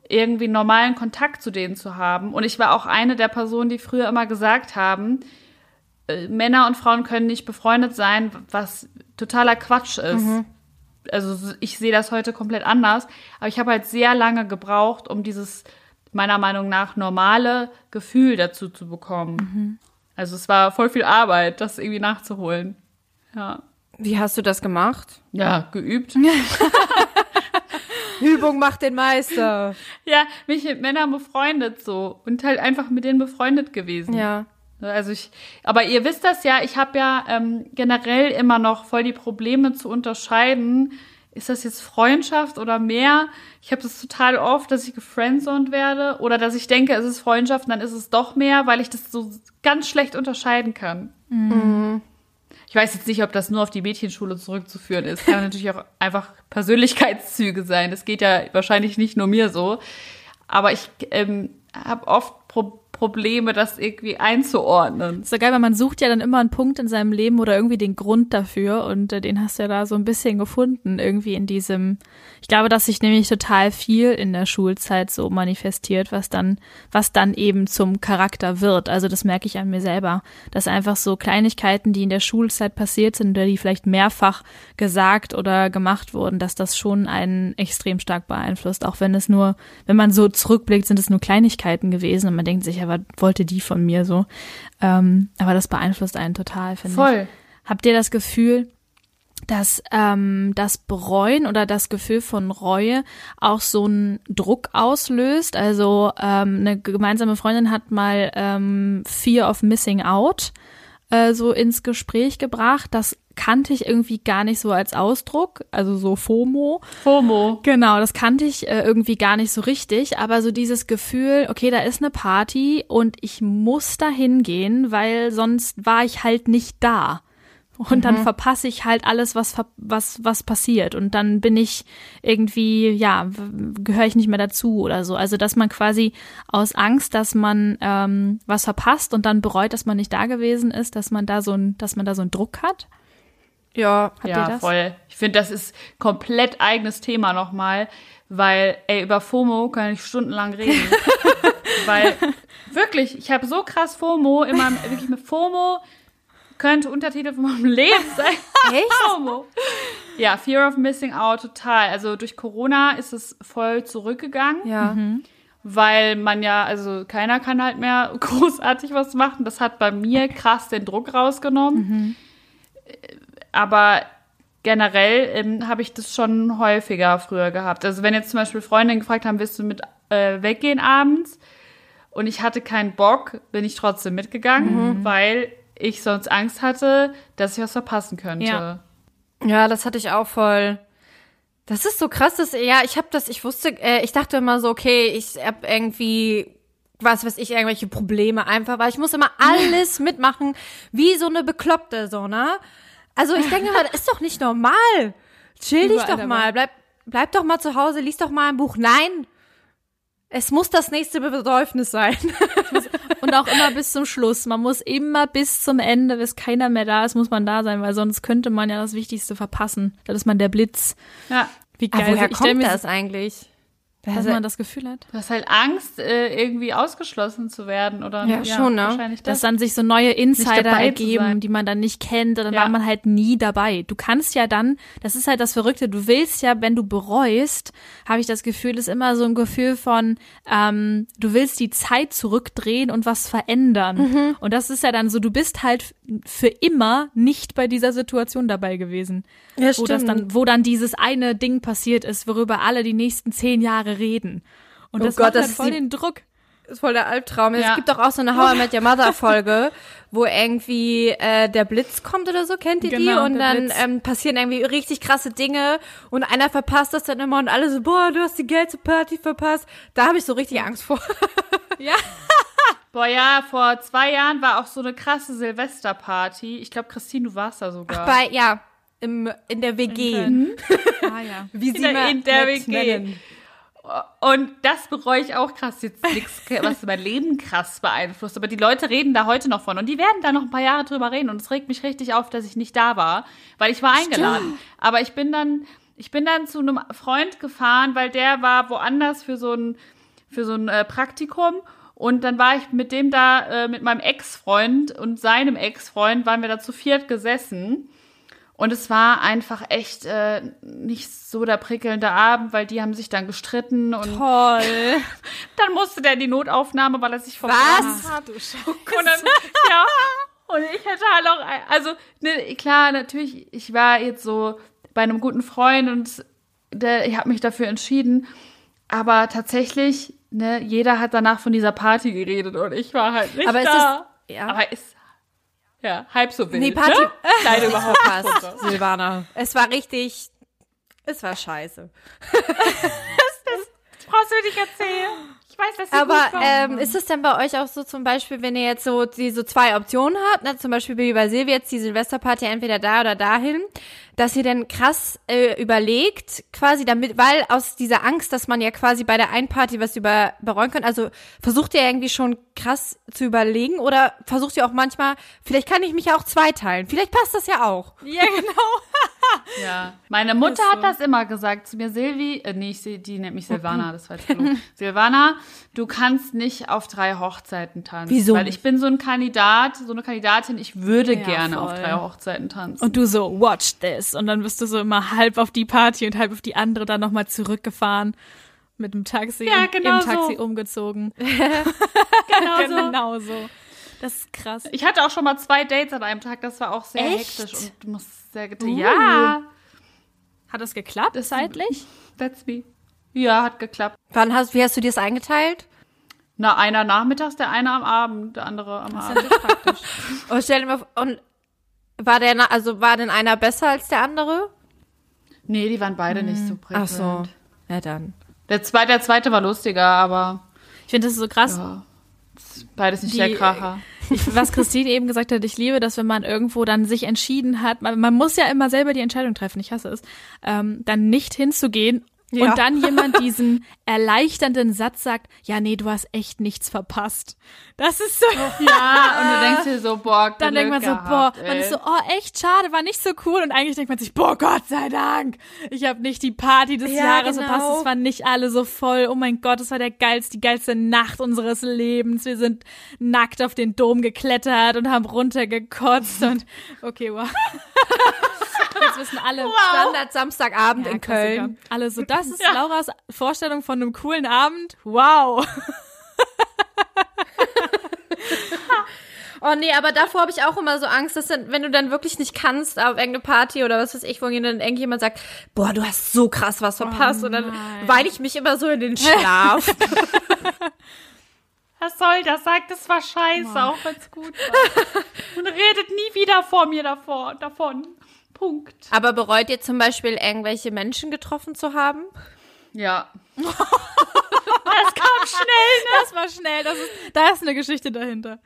irgendwie normalen Kontakt zu denen zu haben. Und ich war auch eine der Personen, die früher immer gesagt haben, äh, Männer und Frauen können nicht befreundet sein, was totaler Quatsch ist. Mhm. Also ich sehe das heute komplett anders. Aber ich habe halt sehr lange gebraucht, um dieses meiner Meinung nach normale Gefühl dazu zu bekommen. Mhm. Also es war voll viel Arbeit, das irgendwie nachzuholen. Ja. Wie hast du das gemacht? Ja, geübt. [laughs] [laughs] Übung macht den Meister. Ja, mich mit Männern befreundet so und halt einfach mit denen befreundet gewesen. Ja. Also ich, aber ihr wisst das ja, ich habe ja ähm, generell immer noch voll die Probleme zu unterscheiden. Ist das jetzt Freundschaft oder mehr? Ich habe das total oft, dass ich gefriendzoned werde oder dass ich denke, es ist Freundschaft und dann ist es doch mehr, weil ich das so ganz schlecht unterscheiden kann. Mhm. Ich weiß jetzt nicht, ob das nur auf die Mädchenschule zurückzuführen ist. Kann [laughs] natürlich auch einfach Persönlichkeitszüge sein. Das geht ja wahrscheinlich nicht nur mir so. Aber ich ähm, habe oft Pro Probleme, das irgendwie einzuordnen. Ist so geil, weil man sucht ja dann immer einen Punkt in seinem Leben oder irgendwie den Grund dafür und äh, den hast du ja da so ein bisschen gefunden, irgendwie in diesem, ich glaube, dass sich nämlich total viel in der Schulzeit so manifestiert, was dann, was dann eben zum Charakter wird. Also das merke ich an mir selber, dass einfach so Kleinigkeiten, die in der Schulzeit passiert sind oder die vielleicht mehrfach gesagt oder gemacht wurden, dass das schon einen extrem stark beeinflusst, auch wenn es nur, wenn man so zurückblickt, sind es nur Kleinigkeiten gewesen und man denkt sich, ja, was wollte die von mir so? Ähm, aber das beeinflusst einen total, finde ich. Voll. Habt ihr das Gefühl, dass ähm, das Bereuen oder das Gefühl von Reue auch so einen Druck auslöst? Also ähm, eine gemeinsame Freundin hat mal ähm, Fear of Missing Out äh, so ins Gespräch gebracht. Das kannte ich irgendwie gar nicht so als Ausdruck, also so FOMO. FOMO. Genau, das kannte ich äh, irgendwie gar nicht so richtig, aber so dieses Gefühl, okay, da ist eine Party und ich muss da hingehen, weil sonst war ich halt nicht da. Und dann verpasse ich halt alles, was, was, was passiert. Und dann bin ich irgendwie, ja, gehöre ich nicht mehr dazu oder so. Also, dass man quasi aus Angst, dass man ähm, was verpasst und dann bereut, dass man nicht da gewesen ist, dass man da so ein, dass man da so einen Druck hat. Ja. Habt ja, ihr das? voll. Ich finde, das ist komplett eigenes Thema nochmal, weil, ey, über FOMO kann ich stundenlang reden. [laughs] weil, wirklich, ich habe so krass FOMO, immer wirklich mit FOMO könnte Untertitel von meinem Leben sein. [laughs] Echt? FOMO. Ja, Fear of Missing Out, total. Also durch Corona ist es voll zurückgegangen. Ja. weil man ja, also keiner kann halt mehr [laughs] großartig was machen. Das hat bei mir krass den Druck rausgenommen. Äh, Aber generell ähm, habe ich das schon häufiger früher gehabt. Also wenn jetzt zum Beispiel Freundinnen gefragt haben, willst du mit äh, weggehen abends? Und ich hatte keinen Bock, bin ich trotzdem mitgegangen, weil ich sonst Angst hatte, dass ich was verpassen könnte. Ja. Ja, das hatte ich auch voll. Das ist so krass, dass, ja, ich habe das, ich wusste, äh, ich dachte immer so, okay, ich hab irgendwie, was weiß ich, irgendwelche Probleme einfach, weil ich muss immer [laughs] alles mitmachen, wie so eine Bekloppte, so, ne? Also ich denke immer, das ist doch nicht normal. Chill dich doch mal, bleib, bleib doch mal zu Hause, lies doch mal ein Buch. Nein! Es muss das nächste Bedürfnis sein. [laughs] Und auch immer bis zum Schluss. Man muss immer bis zum Ende, bis keiner mehr da ist, muss man da sein, weil sonst könnte man ja das Wichtigste verpassen. Dann ist man der Blitz. Ja. Wie Aber woher Ich kommt das eigentlich? Dass man das Gefühl hat. Du hast halt Angst, äh, irgendwie ausgeschlossen zu werden, oder? Ja, schon, ne? Wahrscheinlich Dass das. dann sich so neue Insider ergeben, die man dann nicht kennt, und dann Ja. war man halt nie dabei. Du kannst ja dann, das ist halt das Verrückte, du willst ja, wenn du bereust, habe ich das Gefühl, ist immer so ein Gefühl von, ähm, du willst die Zeit zurückdrehen und was verändern. Mhm. Und das ist ja dann so, du bist halt für immer nicht bei dieser Situation dabei gewesen. Ja, wo das dann, wo dann dieses eine Ding passiert ist, worüber alle die nächsten zehn Jahre reden. Und Oh das Gott, macht das halt ist voll die- den Druck. ist voll der Albtraum. Ja. Es gibt doch auch so eine How I Met Your Mother [laughs] Folge, wo irgendwie äh, der Blitz kommt oder so, kennt ihr die? Genau, Und der dann Blitz. ähm, passieren irgendwie richtig krasse Dinge und einer verpasst das dann immer und alle so, boah, du hast die geilste Party verpasst. Da habe ich so richtig Angst vor. [laughs] [laughs] Boah, ja, vor zwei Jahren war auch so eine krasse Silvesterparty. Ich glaube, Christine, du warst da sogar. Bei, ja, im, in der WG. [laughs] Ah ja. Wie In der- in der WG. nennen. Und das bereue ich auch krass. Jetzt nichts, was mein Leben krass beeinflusst. Aber die Leute reden da heute noch von. Und die werden da noch ein paar Jahre drüber reden. Und es regt mich richtig auf, dass ich nicht da war, weil ich war eingeladen. Aber ich bin dann, ich bin dann zu einem Freund gefahren, weil der war woanders für so ein, für so ein äh, Praktikum. Und dann war ich mit dem da, äh, mit meinem Ex-Freund und seinem Ex-Freund, waren wir da zu viert gesessen. Und es war einfach echt äh, nicht so der prickelnde Abend, weil die haben sich dann gestritten und Toll. [laughs] dann musste der in die Notaufnahme, weil er sich Was? verbrannt hat. Und dann, ja, und ich hätte halt auch, also ne, klar, natürlich, ich war jetzt so bei einem guten Freund und der, ich habe mich dafür entschieden, aber tatsächlich, ne, jeder hat danach von dieser Party geredet und ich war halt nicht Aber ist da. das- ja. Aber ist ja halb so wild. Nee, Party. Ne? Leider überhaupt [laughs] nicht Passt. Silvana. Es war richtig, es war scheiße. Brauchst du nicht erzählen? Ich weiß, dass Aber ähm, ist es denn bei euch auch so zum Beispiel, wenn ihr jetzt so die so zwei Optionen habt, ne, zum Beispiel wie bei Silvia jetzt die Silvesterparty entweder da oder dahin, dass ihr denn krass äh, überlegt, quasi damit, weil aus dieser Angst, dass man ja quasi bei der einen Party was über bereuen könnte, also versucht ihr irgendwie schon krass zu überlegen oder versucht ihr auch manchmal, vielleicht kann ich mich ja auch zweiteilen, vielleicht passt das ja auch. Ja, genau. [laughs] Ja. [laughs] Meine Mutter so. hat das immer gesagt zu mir, Silvi, äh, nee, ich, die nennt mich Silvana, das war jetzt [laughs] gelogen. Silvana, du kannst nicht auf drei Hochzeiten tanzen. Wieso Weil ich bin so ein Kandidat, so eine Kandidatin, ich würde Ja, gerne auf voll. drei Hochzeiten tanzen. Und du so, watch this. Und dann bist du so immer halb auf die Party und halb auf die andere dann nochmal zurückgefahren. Mit dem Taxi Ja, genau im Taxi so. umgezogen. [laughs] genau so. genau so. Das ist krass. Ich hatte auch schon mal zwei Dates an einem Tag, das war auch sehr Echt? hektisch und muss sehr get Ja, Hat das geklappt Das- zeitlich? that's me. Ja, hat geklappt. Wann hast, wie hast du dir das eingeteilt? Na, einer nachmittags, der eine am Abend, der andere am Abend. Und [laughs] stell dir mal vor, und war der, also war denn einer besser als der andere? Nee, die waren beide nicht so präsent. Ach so. Ja, dann. Der zweite, der zweite war lustiger, aber Ich finde das so krass. ja, ist beides nicht Die- der Kracher. Ich, was Christine eben gesagt hat, ich liebe das, wenn man irgendwo dann sich entschieden hat, man, man muss ja immer selber die Entscheidung treffen, ich hasse es, ähm, dann nicht hinzugehen Ja. und dann jemand diesen erleichternden Satz sagt, ja, nee, du hast echt nichts verpasst. Das ist so, Ja, und du denkst dir so, boah, dann denkt man so, gehabt, boah, man ey. ist so, oh, echt schade, war nicht so cool und eigentlich denkt man sich, boah, Gott sei Dank, ich habe nicht die Party des Ja, Jahres genau. verpasst, es waren nicht alle so voll, oh mein Gott, es war der geilste, die geilste Nacht unseres Lebens, wir sind nackt auf den Dom geklettert und haben runtergekotzt und, okay, wow. [laughs] Jetzt wissen alle, Standard Samstagabend Ja, in Klassiker. Köln. Alle so, das ist [laughs] Lauras Vorstellung von einem coolen Abend. Wow. [laughs] Oh nee, aber davor habe ich auch immer so Angst, dass dann, wenn du dann wirklich nicht kannst auf irgendeine Party oder was weiß ich, wo dann irgendjemand sagt, boah, du hast so krass was verpasst und dann nein. weine ich mich immer so in den Schlaf. [laughs] Was soll das? Sagt, es war scheiße, auch wenn es gut war. Und redet nie wieder vor mir davor, davon. Punkt. aber bereut ihr zum Beispiel irgendwelche Menschen getroffen zu haben? Ja. Das kam schnell. Das war schnell. Das ist, da ist eine Geschichte dahinter.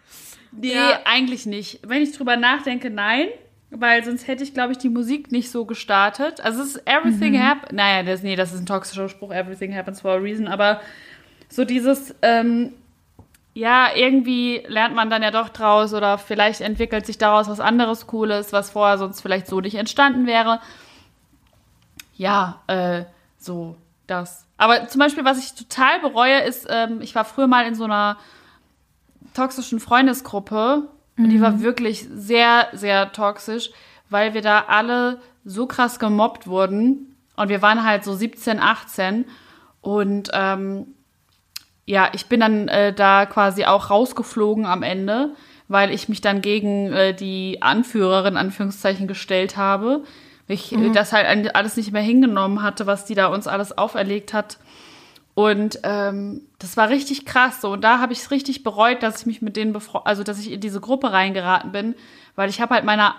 Nee, Ja. eigentlich nicht. Wenn ich drüber nachdenke, nein. Weil sonst hätte ich, glaube ich, die Musik nicht so gestartet. Also es ist everything happens. Naja, das, nee, das ist ein toxischer Spruch, everything happens for a reason. Aber so dieses, ähm, ja, irgendwie lernt man dann ja doch draus oder vielleicht entwickelt sich daraus was anderes Cooles, was vorher sonst vielleicht so nicht entstanden wäre. Ja, äh, so das. Aber zum Beispiel, was ich total bereue, ist, ähm, ich war früher mal in so einer toxischen Freundesgruppe. Und die war wirklich sehr, sehr toxisch, weil wir da alle so krass gemobbt wurden. Und wir waren halt so 17, 18. Und ähm, ja, ich bin dann äh, da quasi auch rausgeflogen am Ende, weil ich mich dann gegen äh, die Anführerin, Anführungszeichen, gestellt habe. Ich äh, das halt alles nicht mehr hingenommen hatte, was die da uns alles auferlegt hat. Und ähm, das war richtig krass so. Und da habe ich es richtig bereut, dass ich mich mit denen also dass ich in diese Gruppe reingeraten bin, weil ich habe halt meine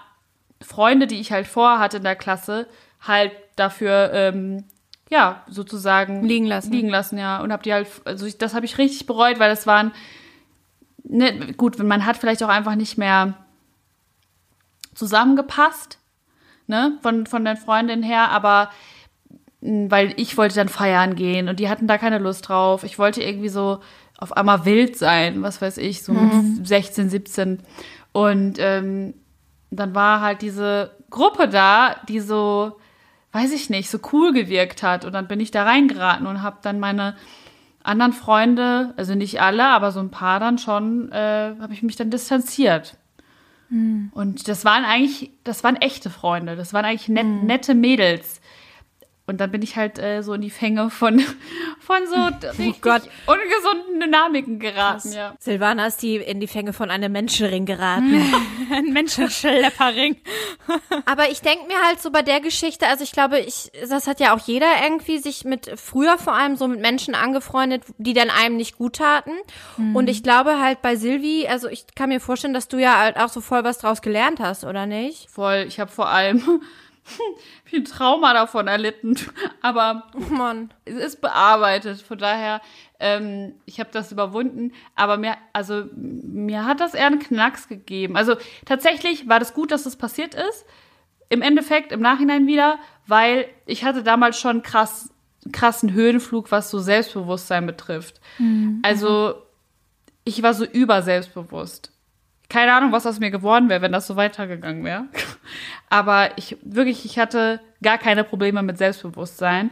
Freunde, die ich halt vorher hatte in der Klasse, halt dafür ähm, ja sozusagen Liegen lassen. liegen lassen, ja. Und habe die halt, also ich, das habe ich richtig bereut, weil das waren ne, gut, man hat vielleicht auch einfach nicht mehr zusammengepasst, ne, von, von den Freundinnen her, aber mh, weil ich wollte dann feiern gehen und die hatten da keine Lust drauf. Ich wollte irgendwie so auf einmal wild sein, was weiß ich, so mit 16, 17. Und ähm, dann war halt diese Gruppe da, die so, weiß ich nicht, so cool gewirkt hat. Und dann bin ich da reingeraten und habe dann meine anderen Freunde, also nicht alle, aber so ein paar dann schon, äh, habe ich mich dann distanziert. Und das waren eigentlich, das waren echte Freunde, das waren eigentlich net, nette Mädels. Und dann bin ich halt äh, so in die Fänge von, [laughs] von so [laughs] richtig Gott. ungesunden Dynamiken geraten. Ja. Silvana ist die in die Fänge von einem Menschenring geraten. [laughs] Ein Menschenschlepperring. Aber ich denke mir halt so bei der Geschichte, also ich glaube, ich, das hat ja auch jeder irgendwie sich mit, früher vor allem so mit Menschen angefreundet, die dann einem nicht gut taten. Und ich glaube halt bei Silvi, also ich kann mir vorstellen, dass du ja halt auch so voll was draus gelernt hast, oder nicht? Voll, ich habe vor allem [laughs] viel Trauma davon erlitten. Aber Oh Mann. es ist bearbeitet. Von daher, ähm, ich habe das überwunden. Aber mir, also mir hat das eher einen Knacks gegeben. Also tatsächlich war das gut, dass das passiert ist, im Endeffekt im Nachhinein wieder, weil ich hatte damals schon krass, krassen Höhenflug, was so Selbstbewusstsein betrifft. Mhm. Also ich war so überselbstbewusst. Keine Ahnung, was aus mir geworden wäre, wenn das so weitergegangen wäre. Aber ich wirklich, ich hatte gar keine Probleme mit Selbstbewusstsein.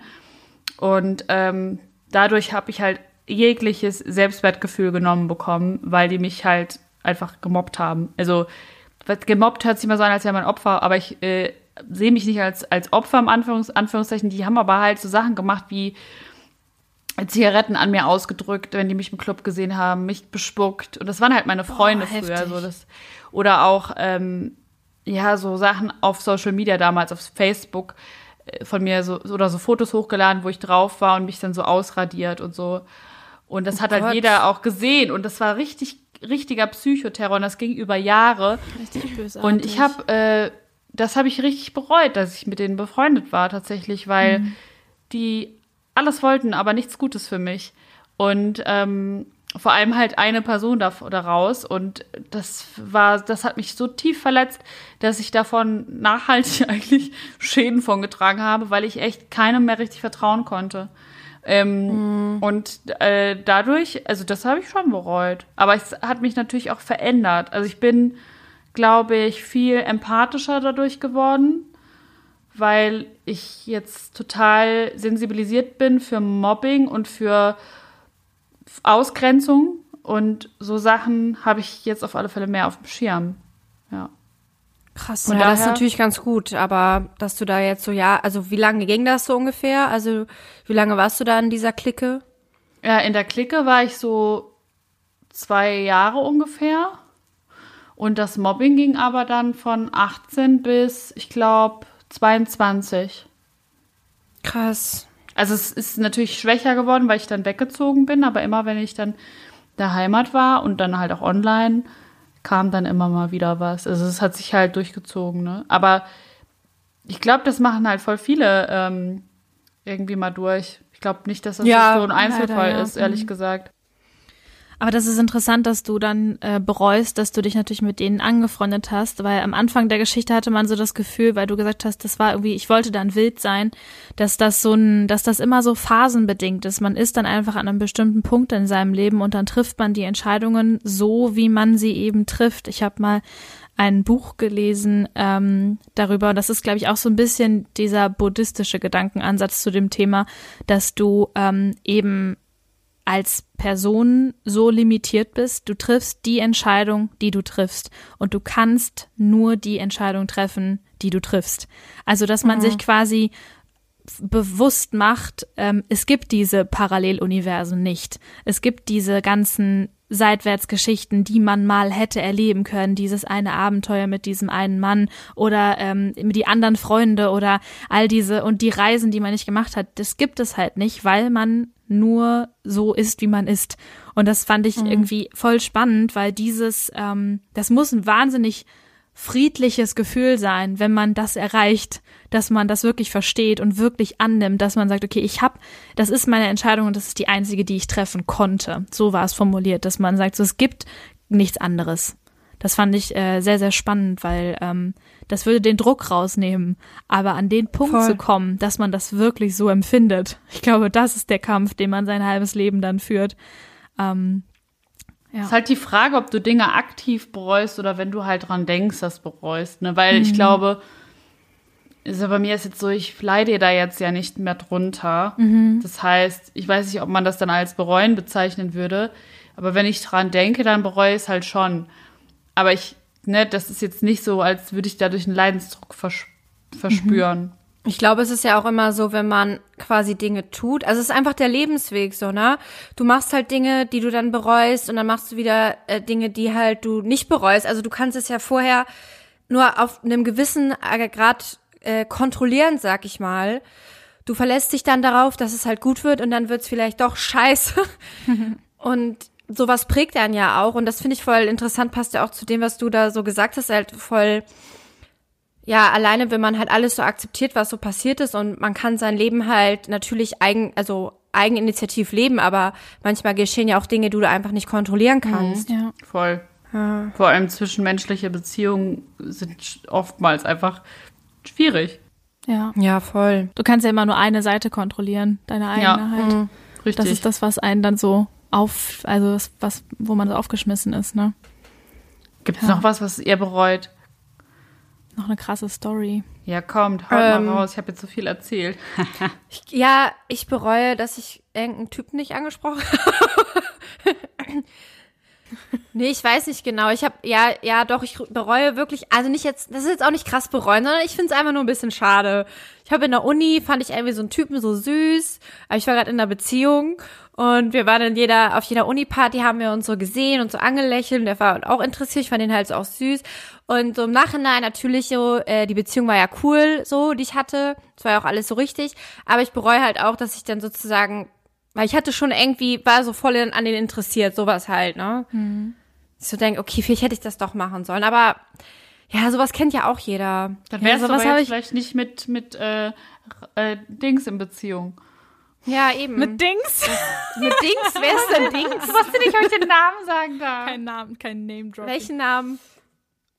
Und ähm, dadurch habe ich halt jegliches Selbstwertgefühl genommen bekommen, weil die mich halt einfach gemobbt haben. Also gemobbt hört sich immer so an, als wäre man Opfer, aber ich äh, sehe mich nicht als, als Opfer im Anführungs Anführungszeichen. Die haben aber halt so Sachen gemacht wie Zigaretten an mir ausgedrückt, wenn die mich im Club gesehen haben, mich bespuckt. Und das waren halt meine Freunde Boah, früher. So das, oder auch, ähm, ja, so Sachen auf Social Media damals, auf Facebook äh, von mir so, oder so Fotos hochgeladen, wo ich drauf war und mich dann so ausradiert und so. Und das oh hat halt Gott. jeder auch gesehen. Und das war richtig, richtiger Psychoterror. Und das ging über Jahre. Richtig böse. Und ich habe, äh, das habe ich richtig bereut, dass ich mit denen befreundet war tatsächlich, weil mhm. die alles wollten, aber nichts Gutes für mich. Und ähm, vor allem halt eine Person da, daraus. Und das war, das hat mich so tief verletzt, dass ich davon nachhaltig [laughs] eigentlich Schäden von getragen habe, weil ich echt keinem mehr richtig vertrauen konnte. Ähm, mhm. Und äh, dadurch, also das habe ich schon bereut. Aber es hat mich natürlich auch verändert. Also ich bin, glaube ich, viel empathischer dadurch geworden weil ich jetzt total sensibilisiert bin für Mobbing und für Ausgrenzung. Und so Sachen habe ich jetzt auf alle Fälle mehr auf dem Schirm. Ja. Krass. Und ja, das ist natürlich ganz gut, aber dass du da jetzt so, ja, also wie lange ging das so ungefähr? Also wie lange warst du da in dieser Clique? Ja, in der Clique war ich so zwei Jahre ungefähr. Und das Mobbing ging aber dann von 18 bis, ich glaube, 22. Krass. Also es ist natürlich schwächer geworden, weil ich dann weggezogen bin, aber immer wenn ich dann der Heimat war und dann halt auch online, kam dann immer mal wieder was. Also es hat sich halt durchgezogen, ne? Aber ich glaube, das machen halt voll viele ähm, irgendwie mal durch. Ich glaube nicht, dass das ja, so ein Einzelfall leider, ja. ist, ehrlich mhm. gesagt. Aber das ist interessant, dass du dann äh, bereust, dass du dich natürlich mit denen angefreundet hast, weil am Anfang der Geschichte hatte man so das Gefühl, weil du gesagt hast, das war irgendwie, ich wollte dann wild sein, dass das so ein, dass das immer so phasenbedingt ist. Man ist dann einfach an einem bestimmten Punkt in seinem Leben und dann trifft man die Entscheidungen so, wie man sie eben trifft. Ich habe mal ein Buch gelesen ähm, darüber. Und das ist, glaube ich, auch so ein bisschen dieser buddhistische Gedankenansatz zu dem Thema, dass du ähm, eben als Person so limitiert bist. Du triffst die Entscheidung, die du triffst. Und du kannst nur die Entscheidung treffen, die du triffst. Also, dass man mhm. sich quasi bewusst macht, ähm, es gibt diese Paralleluniversen nicht. Es gibt diese ganzen Seitwärtsgeschichten, die man mal hätte erleben können, dieses eine Abenteuer mit diesem einen Mann oder ähm, die anderen Freunde oder all diese und die Reisen, die man nicht gemacht hat, das gibt es halt nicht, weil man nur so ist, wie man ist. Und das fand ich mhm. irgendwie voll spannend, weil dieses, ähm, das muss ein wahnsinnig friedliches Gefühl sein, wenn man das erreicht, dass man das wirklich versteht und wirklich annimmt, dass man sagt, okay, ich habe, das ist meine Entscheidung und das ist die einzige, die ich treffen konnte. So war es formuliert, dass man sagt, so, es gibt nichts anderes. Das fand ich äh, sehr, sehr spannend, weil ähm, das würde den Druck rausnehmen. Aber an den Punkt Voll. zu kommen, dass man das wirklich so empfindet, ich glaube, das ist der Kampf, den man sein halbes Leben dann führt. Ähm, ja. Ist halt die Frage, ob du Dinge aktiv bereust oder wenn du halt dran denkst, das bereust. Ne? Weil mhm. ich glaube, also bei mir ist jetzt so, ich leide da jetzt ja nicht mehr drunter. Mhm. Das heißt, ich weiß nicht, ob man das dann als bereuen bezeichnen würde. Aber wenn ich dran denke, dann bereue ich es halt schon. Aber ich ne, das ist jetzt nicht so, als würde ich dadurch einen Leidensdruck vers verspüren. Mhm. Ich glaube, es ist ja auch immer so, wenn man quasi Dinge tut. Also es ist einfach der Lebensweg so, ne? Du machst halt Dinge, die du dann bereust und dann machst du wieder äh, Dinge, die halt du nicht bereust. Also du kannst es ja vorher nur auf einem gewissen äh, Grad äh, kontrollieren, sag ich mal. Du verlässt dich dann darauf, dass es halt gut wird und dann wird es vielleicht doch scheiße. [laughs] und sowas prägt einen ja auch und das finde ich voll interessant, passt ja auch zu dem, was du da so gesagt hast, halt voll, ja, alleine, wenn man halt alles so akzeptiert, was so passiert ist und man kann sein Leben halt natürlich eigen, also eigeninitiativ leben, aber manchmal geschehen ja auch Dinge, die du einfach nicht kontrollieren mhm. kannst. Mhm, ja. Voll. Ja. Vor allem zwischenmenschliche Beziehungen sind oftmals einfach schwierig. Ja. Ja, voll. Du kannst ja immer nur eine Seite kontrollieren, deine eigene Ja. halt. Mhm. Richtig. Das ist das, was einen dann so auf, also das, was, wo man so aufgeschmissen ist, ne? Gibt es Ja. noch was, was ihr bereut? Noch eine krasse Story. Ja, kommt, haut Ähm. mal raus. Ich habe jetzt so viel erzählt. [laughs] Ich, ja, ich bereue, dass ich irgendeinen Typen nicht angesprochen [laughs] habe. Nee, ich weiß nicht genau. Ich habe, ja, ja, doch, ich bereue wirklich, also nicht jetzt, das ist jetzt auch nicht krass bereuen, sondern ich finde es einfach nur ein bisschen schade. Ich habe in der Uni, fand ich irgendwie so einen Typen so süß, aber ich war gerade in einer Beziehung und wir waren in jeder, auf jeder Uni-Party haben wir uns so gesehen und so angelächelt und der war auch interessiert, ich fand ihn halt so auch süß. Und so im Nachhinein natürlich so, äh, die Beziehung war ja cool, so, die ich hatte. Es war ja auch alles so richtig. Aber ich bereue halt auch, dass ich dann sozusagen, weil ich hatte schon irgendwie, war so voll an den interessiert, sowas halt, ne? Ich so denke, okay, vielleicht hätte ich das doch machen sollen. Aber ja, sowas kennt ja auch jeder. Dann Ja, wärst du sowas aber jetzt ich- vielleicht nicht mit, mit äh, äh, Dings in Beziehung. Ja, eben. Mit Dings? [laughs] mit Dings, wer ist denn Dings? Ich wusste nicht, ob ich den Namen sagen darf. Kein Namen, kein Name Drop. Welchen Namen?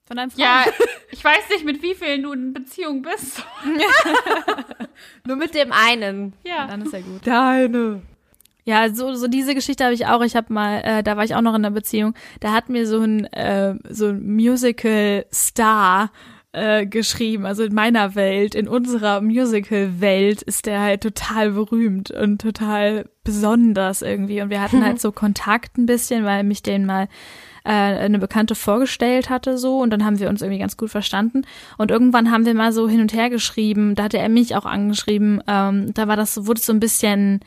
Von deinem Freund? Ja, ich weiß nicht, mit wie vielen du in Beziehung bist. [laughs] Nur mit dem einen. Ja. Dann ist ja gut. Deine. Ja, so, so diese Geschichte habe ich auch. Ich habe mal, äh, da war ich auch noch in einer Beziehung. Da hat mir so ein äh, so ein Musical-Star äh, geschrieben. Also in meiner Welt, in unserer Musical-Welt ist der halt total berühmt und total besonders irgendwie. Und wir hatten [laughs] halt so Kontakt ein bisschen, weil mich den mal äh, eine Bekannte vorgestellt hatte so und dann haben wir uns irgendwie ganz gut verstanden und irgendwann haben wir mal so hin und her geschrieben, da hatte er mich auch angeschrieben, ähm, da war das, wurde es so ein bisschen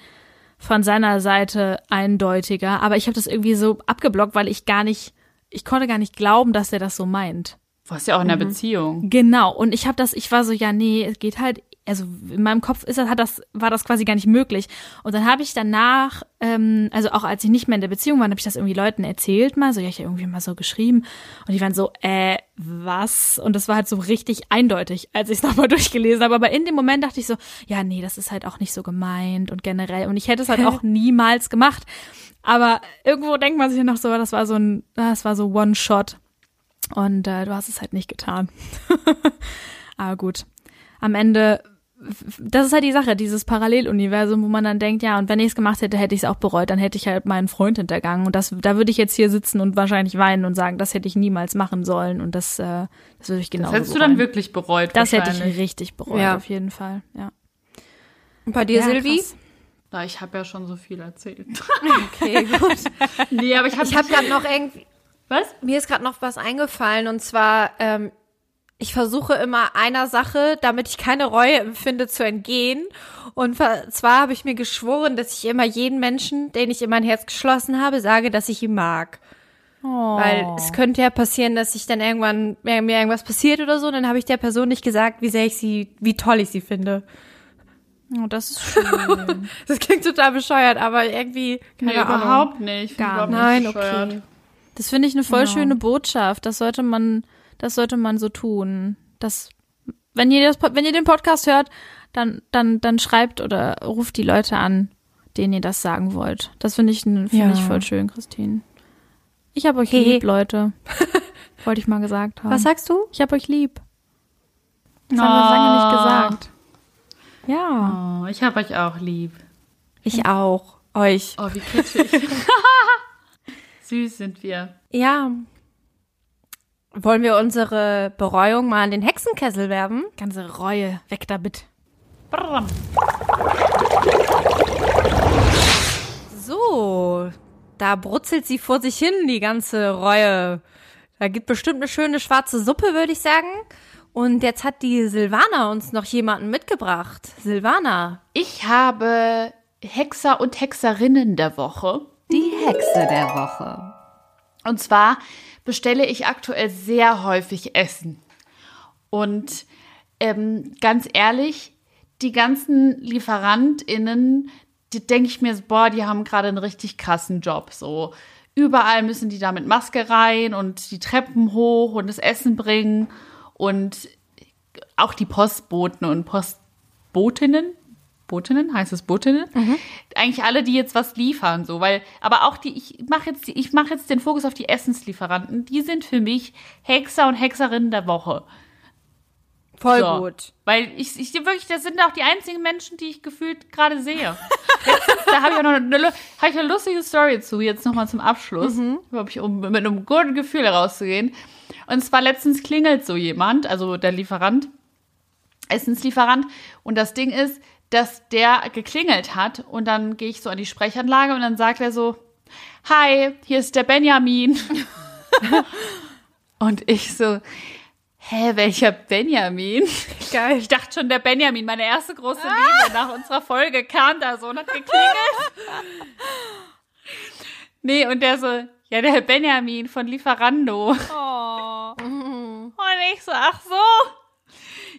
von seiner Seite eindeutiger, aber ich habe das irgendwie so abgeblockt, weil ich gar nicht, ich konnte gar nicht glauben, dass er das so meint. Du warst ja auch in einer Beziehung. Genau. Und ich habe das, ich war so, ja, nee, es geht halt, also in meinem Kopf ist das, hat das, war das quasi gar nicht möglich. Und dann habe ich danach, ähm, also auch als ich nicht mehr in der Beziehung war, habe ich das irgendwie Leuten erzählt mal, so, ja, ich habe irgendwie mal so geschrieben. Und die waren so, äh, was? Und das war halt so richtig eindeutig, als ich es [laughs] nochmal durchgelesen habe. Aber in dem Moment dachte ich so, ja, nee, das ist halt auch nicht so gemeint und generell. Und ich hätte es halt auch niemals gemacht. Aber irgendwo denkt man sich ja noch so, das war so ein, das war so One-Shot. Und äh, du hast es halt nicht getan. [laughs] Aber gut. Am Ende, das ist halt die Sache, dieses Paralleluniversum, wo man dann denkt, ja, und wenn ich es gemacht hätte, hätte ich es auch bereut, dann hätte ich halt meinen Freund hintergangen. Und das, da würde ich jetzt hier sitzen und wahrscheinlich weinen und sagen, das hätte ich niemals machen sollen. Und das, äh, das würde ich genau. Das hättest du dann wirklich bereut. Das hätte ich richtig bereut, Ja. auf jeden Fall. Ja. Und bei dir, Ja, Silvi? krass. Na, ich habe ja schon so viel erzählt. [laughs] Okay, gut. nee, aber ich habe Ich habe gerade noch irgendwie, Was? mir ist gerade noch was eingefallen und zwar, ähm, ich versuche immer einer Sache, damit ich keine Reue empfinde, zu entgehen. Und zwar habe ich mir geschworen, dass ich immer jeden Menschen, den ich in mein Herz geschlossen habe, sage, dass ich ihn mag. Oh. Weil es könnte ja passieren, dass ich dann irgendwann mir mir irgendwas passiert oder so, dann habe ich der Person nicht gesagt, wie sehr ich sie, wie toll ich sie finde. oh, das ist schön. [laughs] Das klingt total bescheuert, aber irgendwie keine Nee, Ahnung. überhaupt nicht. Gar überhaupt nicht. Nein, okay. Das finde ich eine voll Ja. schöne Botschaft. Das sollte man, das sollte man so tun. Das, wenn ihr das, wenn ihr den Podcast hört, dann, dann, dann schreibt oder ruft die Leute an, denen ihr das sagen wollt. Das finde ich, finde Ja. ich voll schön, Christine. Ich hab euch Hehe. lieb, Leute. [laughs] Wollte ich mal gesagt haben. Was sagst du? ich hab euch lieb. Das haben wir lange nicht Ah. gesagt. Ja. Oh, ich habe euch auch lieb. Ich auch. Euch. Oh, wie kitschig. [laughs] Süß sind wir. Ja. Wollen wir unsere Bereuung mal an den Hexenkessel werben? Ganze Reue. Weg damit. Brrrm. So, da brutzelt sie vor sich hin, die ganze Reue. Da gibt bestimmt eine schöne schwarze Suppe, würde ich sagen. Und jetzt hat die Silvana uns noch jemanden mitgebracht. Silvana. Ich habe Hexer und Hexerinnen der Woche. Die Hexe der Woche. Und zwar bestelle ich aktuell sehr häufig Essen. Und ähm, ganz ehrlich, die ganzen LieferantInnen, die denke ich mir, boah, die haben gerade einen richtig krassen Job. So überall müssen die da mit Maske rein und die Treppen hoch und das Essen bringen. Und auch die Postboten und Postbotinnen, Botinnen, heißt es Botinnen? Eigentlich alle, die jetzt was liefern, so, weil, aber auch die, ich mache jetzt, die- ich mache jetzt den Fokus auf die Essenslieferanten, die sind für mich Hexer und Hexerinnen der Woche. Voll So. gut. Weil ich, ich wirklich, das sind auch die einzigen Menschen, die ich gefühlt gerade sehe. [laughs] Letztens, da habe ich auch noch eine, hab ich eine lustige Story zu, jetzt nochmal zum Abschluss, glaube ich, um mit einem guten Gefühl herauszugehen. Und zwar letztens klingelt so jemand, also der Lieferant, Essenslieferant. Und das Ding ist, dass der geklingelt hat und dann gehe ich so an die Sprechanlage und dann sagt er so, Hi, hier ist der Benjamin. [laughs] und ich so, hä, welcher Benjamin? Geil. Ich dachte schon, der Benjamin, meine erste große Liebe nach unserer Folge, kam da so und hat geklingelt. [laughs] Nee, und der so, ja, der Benjamin von Lieferando. Oh. Und ich so, ach so.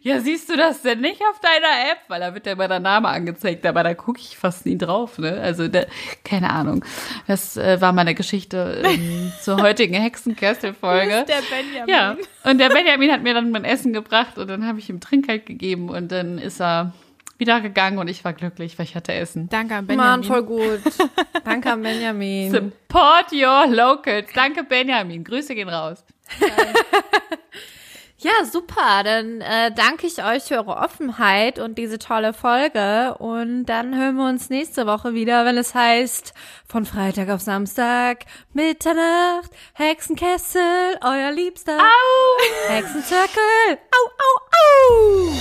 Ja, siehst du das denn nicht auf deiner App? Weil da wird ja immer der Name angezeigt, aber da gucke ich fast nie drauf, ne? Also, da, keine Ahnung. Das äh, war meine Geschichte ähm, [laughs] zur heutigen Hexenkessel-Folge. Der Benjamin. Ja, und der Benjamin hat mir dann mein Essen gebracht und dann habe ich ihm Trinkgeld gegeben und dann ist er wieder gegangen und ich war glücklich, weil ich hatte Essen. Danke an Mann, Benjamin. voll gut. [laughs] Danke an Benjamin. Support your locals. Danke, Benjamin. Grüße gehen raus. Ja, super. Dann äh, danke ich euch für eure Offenheit und diese tolle Folge. Und dann hören wir uns nächste Woche wieder, wenn es heißt, von Freitag auf Samstag, Mitternacht, Hexenkessel, euer Liebster. Au! Hexenzirkel. Au, au, au!